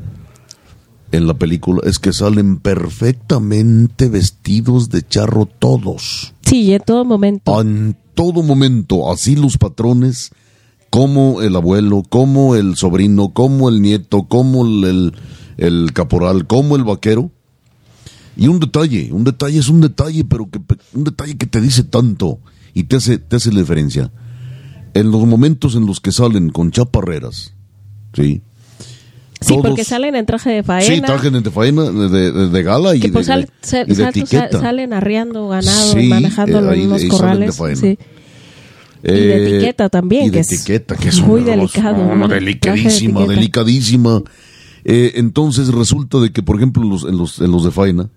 en la película es que salen perfectamente vestidos de charro todos. sí en todo momento En todo momento, así los patrones, como el abuelo, como el sobrino, como el nieto, como el, el- el caporal, como el vaquero. Y un detalle, un detalle es un detalle, pero que un detalle que te dice tanto y te hace, te hace la diferencia. En los momentos en los que salen con chaparreras, ¿sí? sí todos- porque salen en traje de faena Sí, traje de faena, de, de- de gala y que de, pues sal- de- sal- y de sal- etiqueta. salen arriando ganado Sí, manejando eh, ahí- salen de corrales faena. sí. Y de etiqueta también, Y de que es etiqueta, que es muy delicado, de delicadísima, delicadísima. Eh, entonces resulta de que, por ejemplo, en los, en los, en los de faena,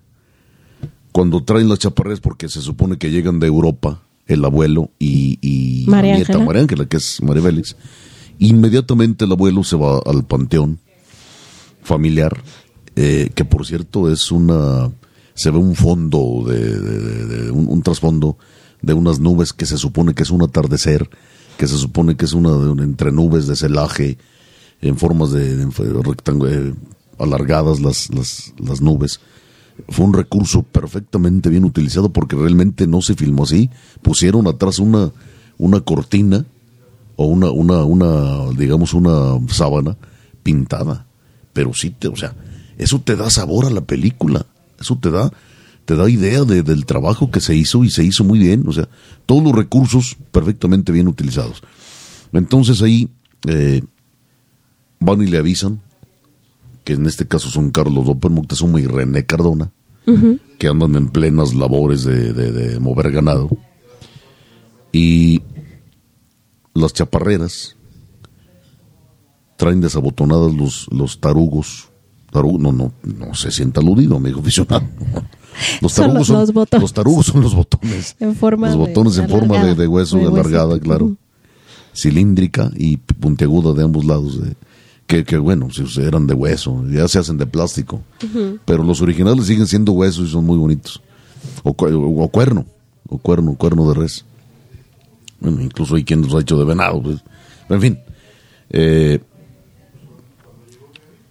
cuando traen las chaparreras, porque se supone que llegan de Europa, el abuelo y, y María la nieta Ángela. María Ángela, que es María Félix, inmediatamente el abuelo se va al panteón familiar, eh, que por cierto es una, se ve un fondo de, de- de- de- un, un trasfondo de unas nubes que se supone que es un atardecer, que se supone que es una, de entre nubes de celaje en formas de, de eh, alargadas las, las, las nubes. Fue un recurso perfectamente bien utilizado porque realmente no se filmó así. Pusieron atrás una, una cortina o una, una, una, digamos, una sábana pintada. Pero sí te, o sea, eso te da sabor a la película. Eso te da, te da idea de- del trabajo que se hizo y se hizo muy bien. O sea, todos los recursos perfectamente bien utilizados. Entonces ahí eh, van y le avisan que en este caso son Carlos López Moctezuma y René Cardona, que andan en plenas labores de, de- de mover ganado. Y las chaparreras traen desabotonadas los, los tarugos. Taru- no, no, no se sienta aludido, amigo aficionado. Los Son tarugos los- los tarugos son los botones. En forma los de- botones en forma de, de hueso, de de alargada, claro. Cilíndrica y puntiaguda de ambos lados. de- que, que bueno, si eran de hueso, ya se hacen de plástico. Pero los originales siguen siendo huesos y son muy bonitos. O, cu- o cuerno, o cuerno, cuerno de res. Bueno, incluso hay quien los ha hecho de venado. pues. En fin. Eh,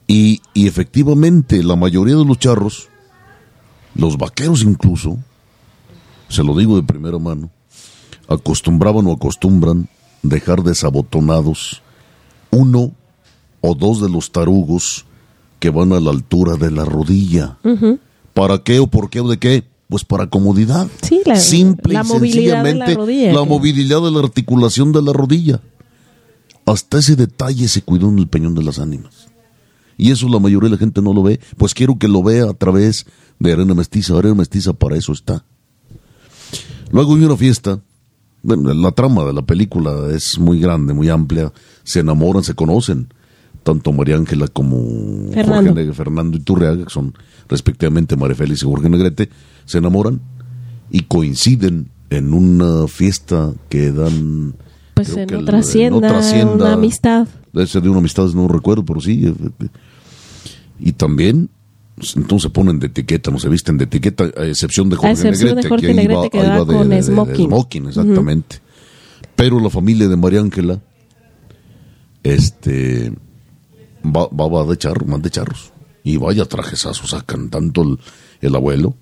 y, y efectivamente, la mayoría de los charros, los vaqueros incluso, se lo digo de primera mano, acostumbraban o acostumbran dejar desabotonados uno o dos de los tarugos que van a la altura de la rodilla. ¿Para qué o por qué o de qué? Pues para comodidad. Sí, la- Simple la y movilidad de la sencillamente rodilla, la movilidad de la articulación de la rodilla. Hasta ese detalle se cuidó en el Peñón de las Ánimas. Y eso la mayoría de la gente no lo ve. Pues quiero que lo vea a través de Arena Mestiza. Arena Mestiza para eso está. Luego hay una fiesta. Bueno, la trama de la película es muy grande, muy amplia. Se enamoran, se conocen. Tanto María Ángela como Fernando. Jorge Fernando Iturriaga, que son respectivamente María Félix y Jorge Negrete, se enamoran y coinciden en una fiesta que dan. Pues en que el- otra hacienda, una amistad. Debe ser de una amistad, no recuerdo, pero sí. eh, eh, Y también, pues, entonces se ponen de etiqueta, no se visten de etiqueta, a excepción de Jorge excepción de Negrete. Jorge ahí Negrete, que va de- con de- de- de smoking. smoking, exactamente. Pero la familia de María Ángela, este, va, va, va de charro, van de charros. Y vaya trajesazos sacan tanto el, el abuelo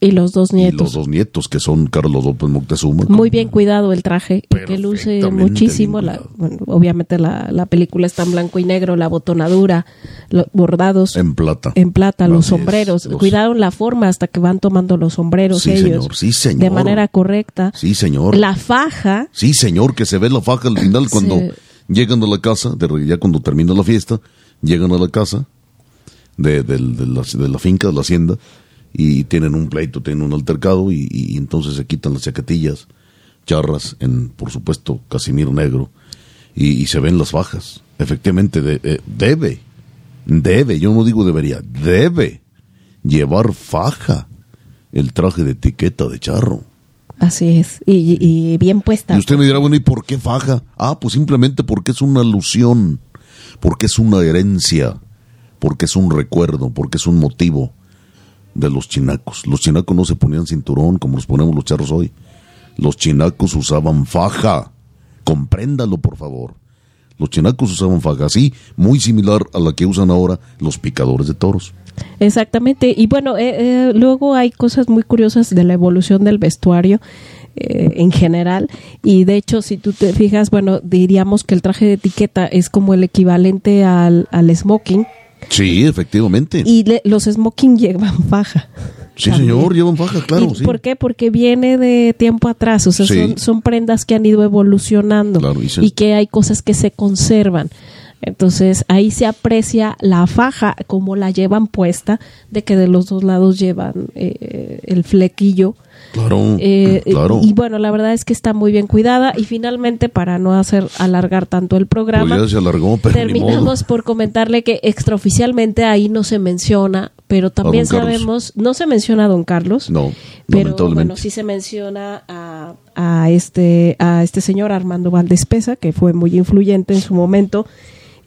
Y los dos y nietos. los dos nietos, que son Carlos López Moctezuma. Muy bien cuidado el traje, y que luce muchísimo. La, bueno, obviamente la, la película está en blanco y negro, la botonadura, los bordados En plata. en plata, los Así es, sombreros. los- Cuidaron la forma hasta que van tomando los sombreros Sí, ellos. señor, sí, señor. De manera correcta. Sí, señor. La faja, Sí, señor, que se ve la faja al final cuando. Llegan a la casa, de- ya cuando termina la fiesta, llegan a la casa de, la, finca, de la hacienda, y tienen un pleito, tienen un altercado, y, y entonces se quitan las chaquetillas, charras, en, por supuesto, casimiro negro, y, y se ven las fajas. Efectivamente, de- eh, debe, debe, yo no digo debería, debe llevar faja el traje de etiqueta de charro. Así es, y, bien puesta. Y usted me dirá, bueno, ¿y por qué faja? Ah, pues simplemente porque es una alusión, porque es una herencia, porque es un recuerdo, porque es un motivo de los chinacos. Los chinacos no se ponían cinturón como los ponemos los charros hoy. Los chinacos usaban faja. Compréndalo, por favor. Los chinacos usaban faja, así, muy similar a la que usan ahora los picadores de toros. Exactamente. Y bueno, eh, eh, luego hay cosas muy curiosas de la evolución del vestuario eh, en general. Y de hecho, si tú te fijas, bueno, diríamos que el traje de etiqueta es como el equivalente al, al smoking. Sí, efectivamente. Y le- los smoking llevan faja. sí, también. señor, llevan faja, claro. ¿Y sí. ¿Por qué? Porque viene de tiempo atrás, o sea, Sí. son, son prendas que han ido evolucionando Claro, y se- y que hay cosas que se conservan. Entonces ahí se aprecia la faja como la llevan puesta, de que de los dos lados llevan eh, el flequillo. Claro, Eh, claro. Y bueno, la verdad es que está muy bien cuidada. Y finalmente, para no hacer alargar tanto el programa, Pues se alargó, pero terminamos por comentarle que extraoficialmente ahí no se menciona, pero también sabemos, no se menciona a don Carlos. No, Pero bueno, sí se menciona a, a este a este señor Armando Valdés Pesa, que fue muy influyente en su momento,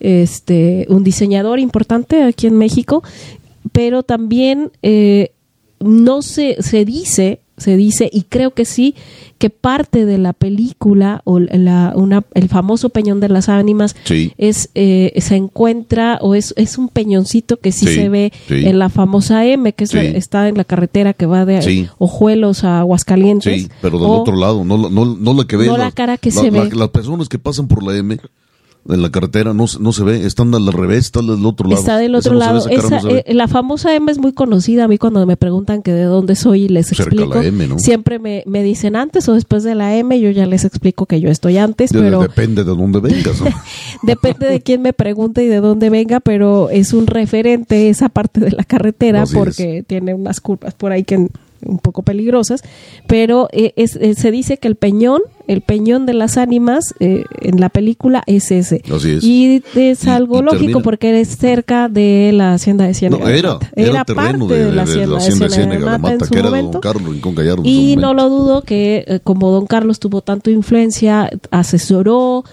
este un diseñador importante aquí en México, pero también eh, no se se dice se dice y creo que sí que parte de la película o la, una, el famoso peñón de las ánimas Sí. es eh, se encuentra o es, es un peñoncito que sí, Sí, se ve sí. en la famosa M que es la- está en la carretera que va de. Ojuelos a Aguascalientes pero del o- otro lado, no, la- no, no la que ve. No la cara que se ve. Las personas que pasan por la M en la carretera no, se- no se ve, están al revés, está del otro lado. Está del otro no se ve, lado. esa no eh, la famosa M es muy conocida. A mí cuando me preguntan que de dónde soy y les Cerca explico, la M, ¿no? siempre me, me dicen antes o después de la M. Yo ya les explico que yo estoy antes, pero Depende de dónde vengas. depende de quién me pregunte y de dónde venga, pero es un referente esa parte de la carretera Así porque tiene unas curvas por ahí que un poco peligrosas, pero eh, es- eh, se dice que el peñón, el peñón de las ánimas eh, en la película es ese. Así es. Y es algo y lógico termina- porque eres cerca de la hacienda de Ciénaga. No, era, era, terreno parte de, de- la de hacienda la de hacienda de Ciénaga Mata en Mata, su que era de momento. don Carlos Rincón Gallardo. en su Y no lo dudo que eh, como don Carlos tuvo tanto influencia, asesoró,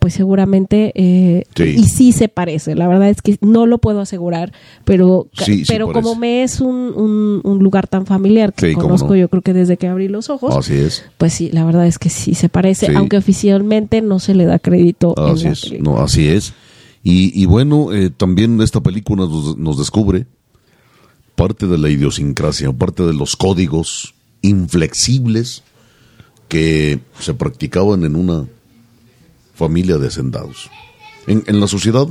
pues seguramente, eh, Sí. y sí se parece. La verdad es que no lo puedo asegurar, pero, Sí, pero como me es un, un, un lugar tan familiar que conozco no. yo creo que desde que abrí los ojos, Así es. pues sí, la verdad es que sí se parece, aunque oficialmente no se le da crédito. en Así la es, no, así es. Y, y bueno, eh, también esta película nos, nos descubre parte de la idiosincrasia, parte de los códigos inflexibles que se practicaban en una familia de hacendados. En, en la sociedad,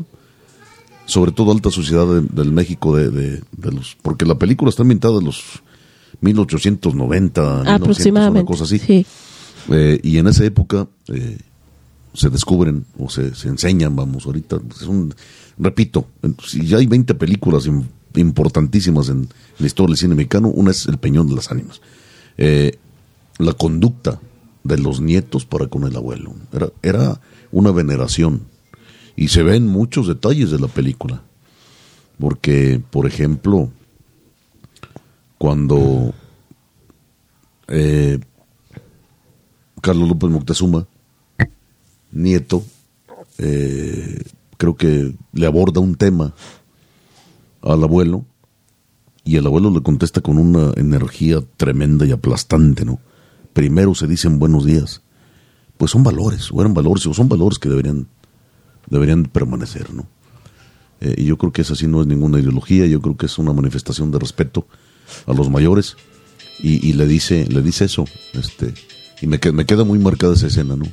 sobre todo alta sociedad de- del México, de, de- de los, porque la película está ambientada en los 1890, 1900, Aproximadamente. una cosa así. Sí. Eh, y en esa época eh, se descubren o se, se enseñan, vamos, ahorita. Es un, repito, si ya hay 20 películas im- importantísimas en la historia del cine mexicano, una es El Peñón de las Ánimas. Eh, la conducta de los nietos para con el abuelo. Era, era una veneración. Y se ven muchos detalles de la película. Porque, por ejemplo, cuando eh, Carlos López Moctezuma, nieto, eh, creo que le aborda un tema al abuelo y el abuelo le contesta con una energía tremenda y aplastante, ¿no? Primero se dicen buenos días. Pues son valores, o eran valores, o son valores que deberían, deberían permanecer, ¿no? Eh, y yo creo que esa sí no es ninguna ideología, yo creo que es una manifestación de respeto a los mayores. Y, le dice, le dice eso, este, y me, me queda muy marcada esa escena, ¿no?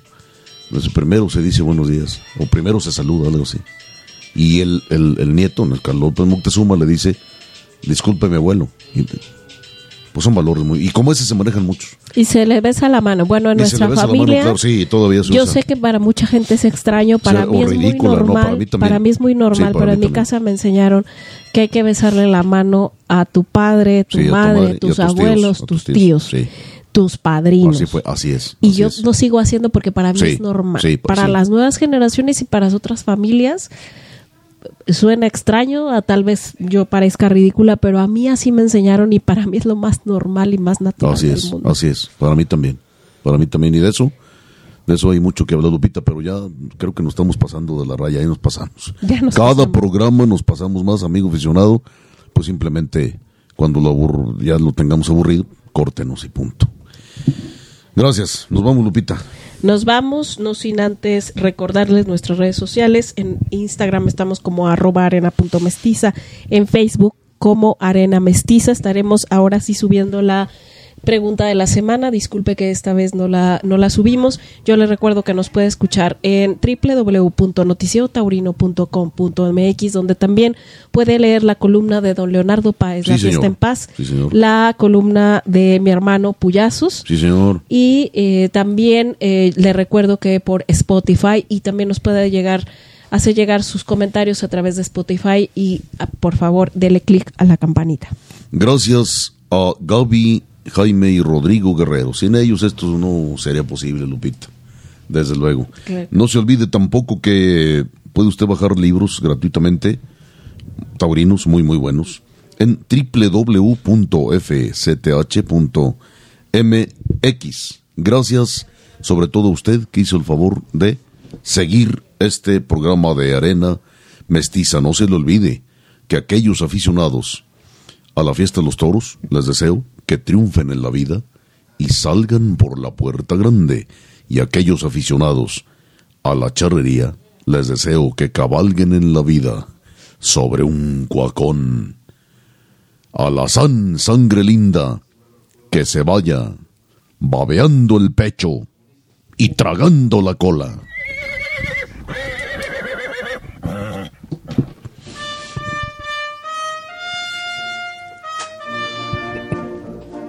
Primero se dice buenos días, o primero se saluda, algo así. Y el, el, el nieto, el Carlos López Moctezuma, le dice, disculpe mi abuelo. Pues son valores muy, y como ese se manejan muchos. Y se le besa la mano. Bueno, en Y nuestra la mano, familia. claro, sí, todavía se Yo usa. sé que para mucha gente es extraño, para sea, mí es ridícula, muy ¿no? normal. Para mí es muy normal, pero en mi casa me enseñaron que hay que besarle la mano a tu padre, tu Sí, a tu madre, tus abuelos, tus tíos, tus padrinos. Así fue, así es. Y así yo es. lo sigo haciendo porque para mí es normal. pues para las nuevas generaciones y para las otras familias suena extraño, a tal vez yo parezca ridícula, pero a mí así me enseñaron y para mí es lo más normal y más natural Así del es, mundo. así es. Para mí también. Para mí también. Y de eso, de eso hay mucho que hablar, Lupita, pero ya creo que nos estamos pasando de la raya, ahí nos pasamos. Ya nos Cada pasamos. programa nos pasamos más, amigo aficionado, pues simplemente cuando lo ya lo tengamos aburrido, córtenos y punto. Gracias. Nos vamos, Lupita. Nos vamos, no sin antes recordarles nuestras redes sociales. En Instagram estamos como arroba arena.mestiza, en Facebook como Arena Mestiza. Estaremos ahora sí subiendo la pregunta de la semana. Disculpe que esta vez no la, no la subimos. Yo les recuerdo que nos puede escuchar en www.noticiotaurino.com.mx, donde también puede leer la columna de don Leonardo Páez, Sí, La. Fiesta en Paz, Sí, la columna de mi hermano Puyazos. Sí, señor. Y eh, también eh, le recuerdo que por Spotify y también nos puede llegar hace llegar sus comentarios a través de Spotify y ah, por favor dele clic a la campanita. Gracias a Gaby, Jaime y Rodrigo Guerrero. Sin ellos esto no sería posible, Lupita. Desde luego. Claro. No se olvide tampoco que puede usted bajar libros gratuitamente, taurinos muy muy buenos, en www.fcth.mx. Gracias sobre todo a usted que hizo el favor de seguir este programa de Arena Mestiza. No se le olvide que aquellos aficionados a la fiesta de los toros, les deseo que triunfen en la vida y salgan por la puerta grande. Y aquellos aficionados a la charrería, les deseo que cabalguen en la vida sobre un cuacón. A la san sangre linda, que se vaya babeando el pecho y tragando la cola.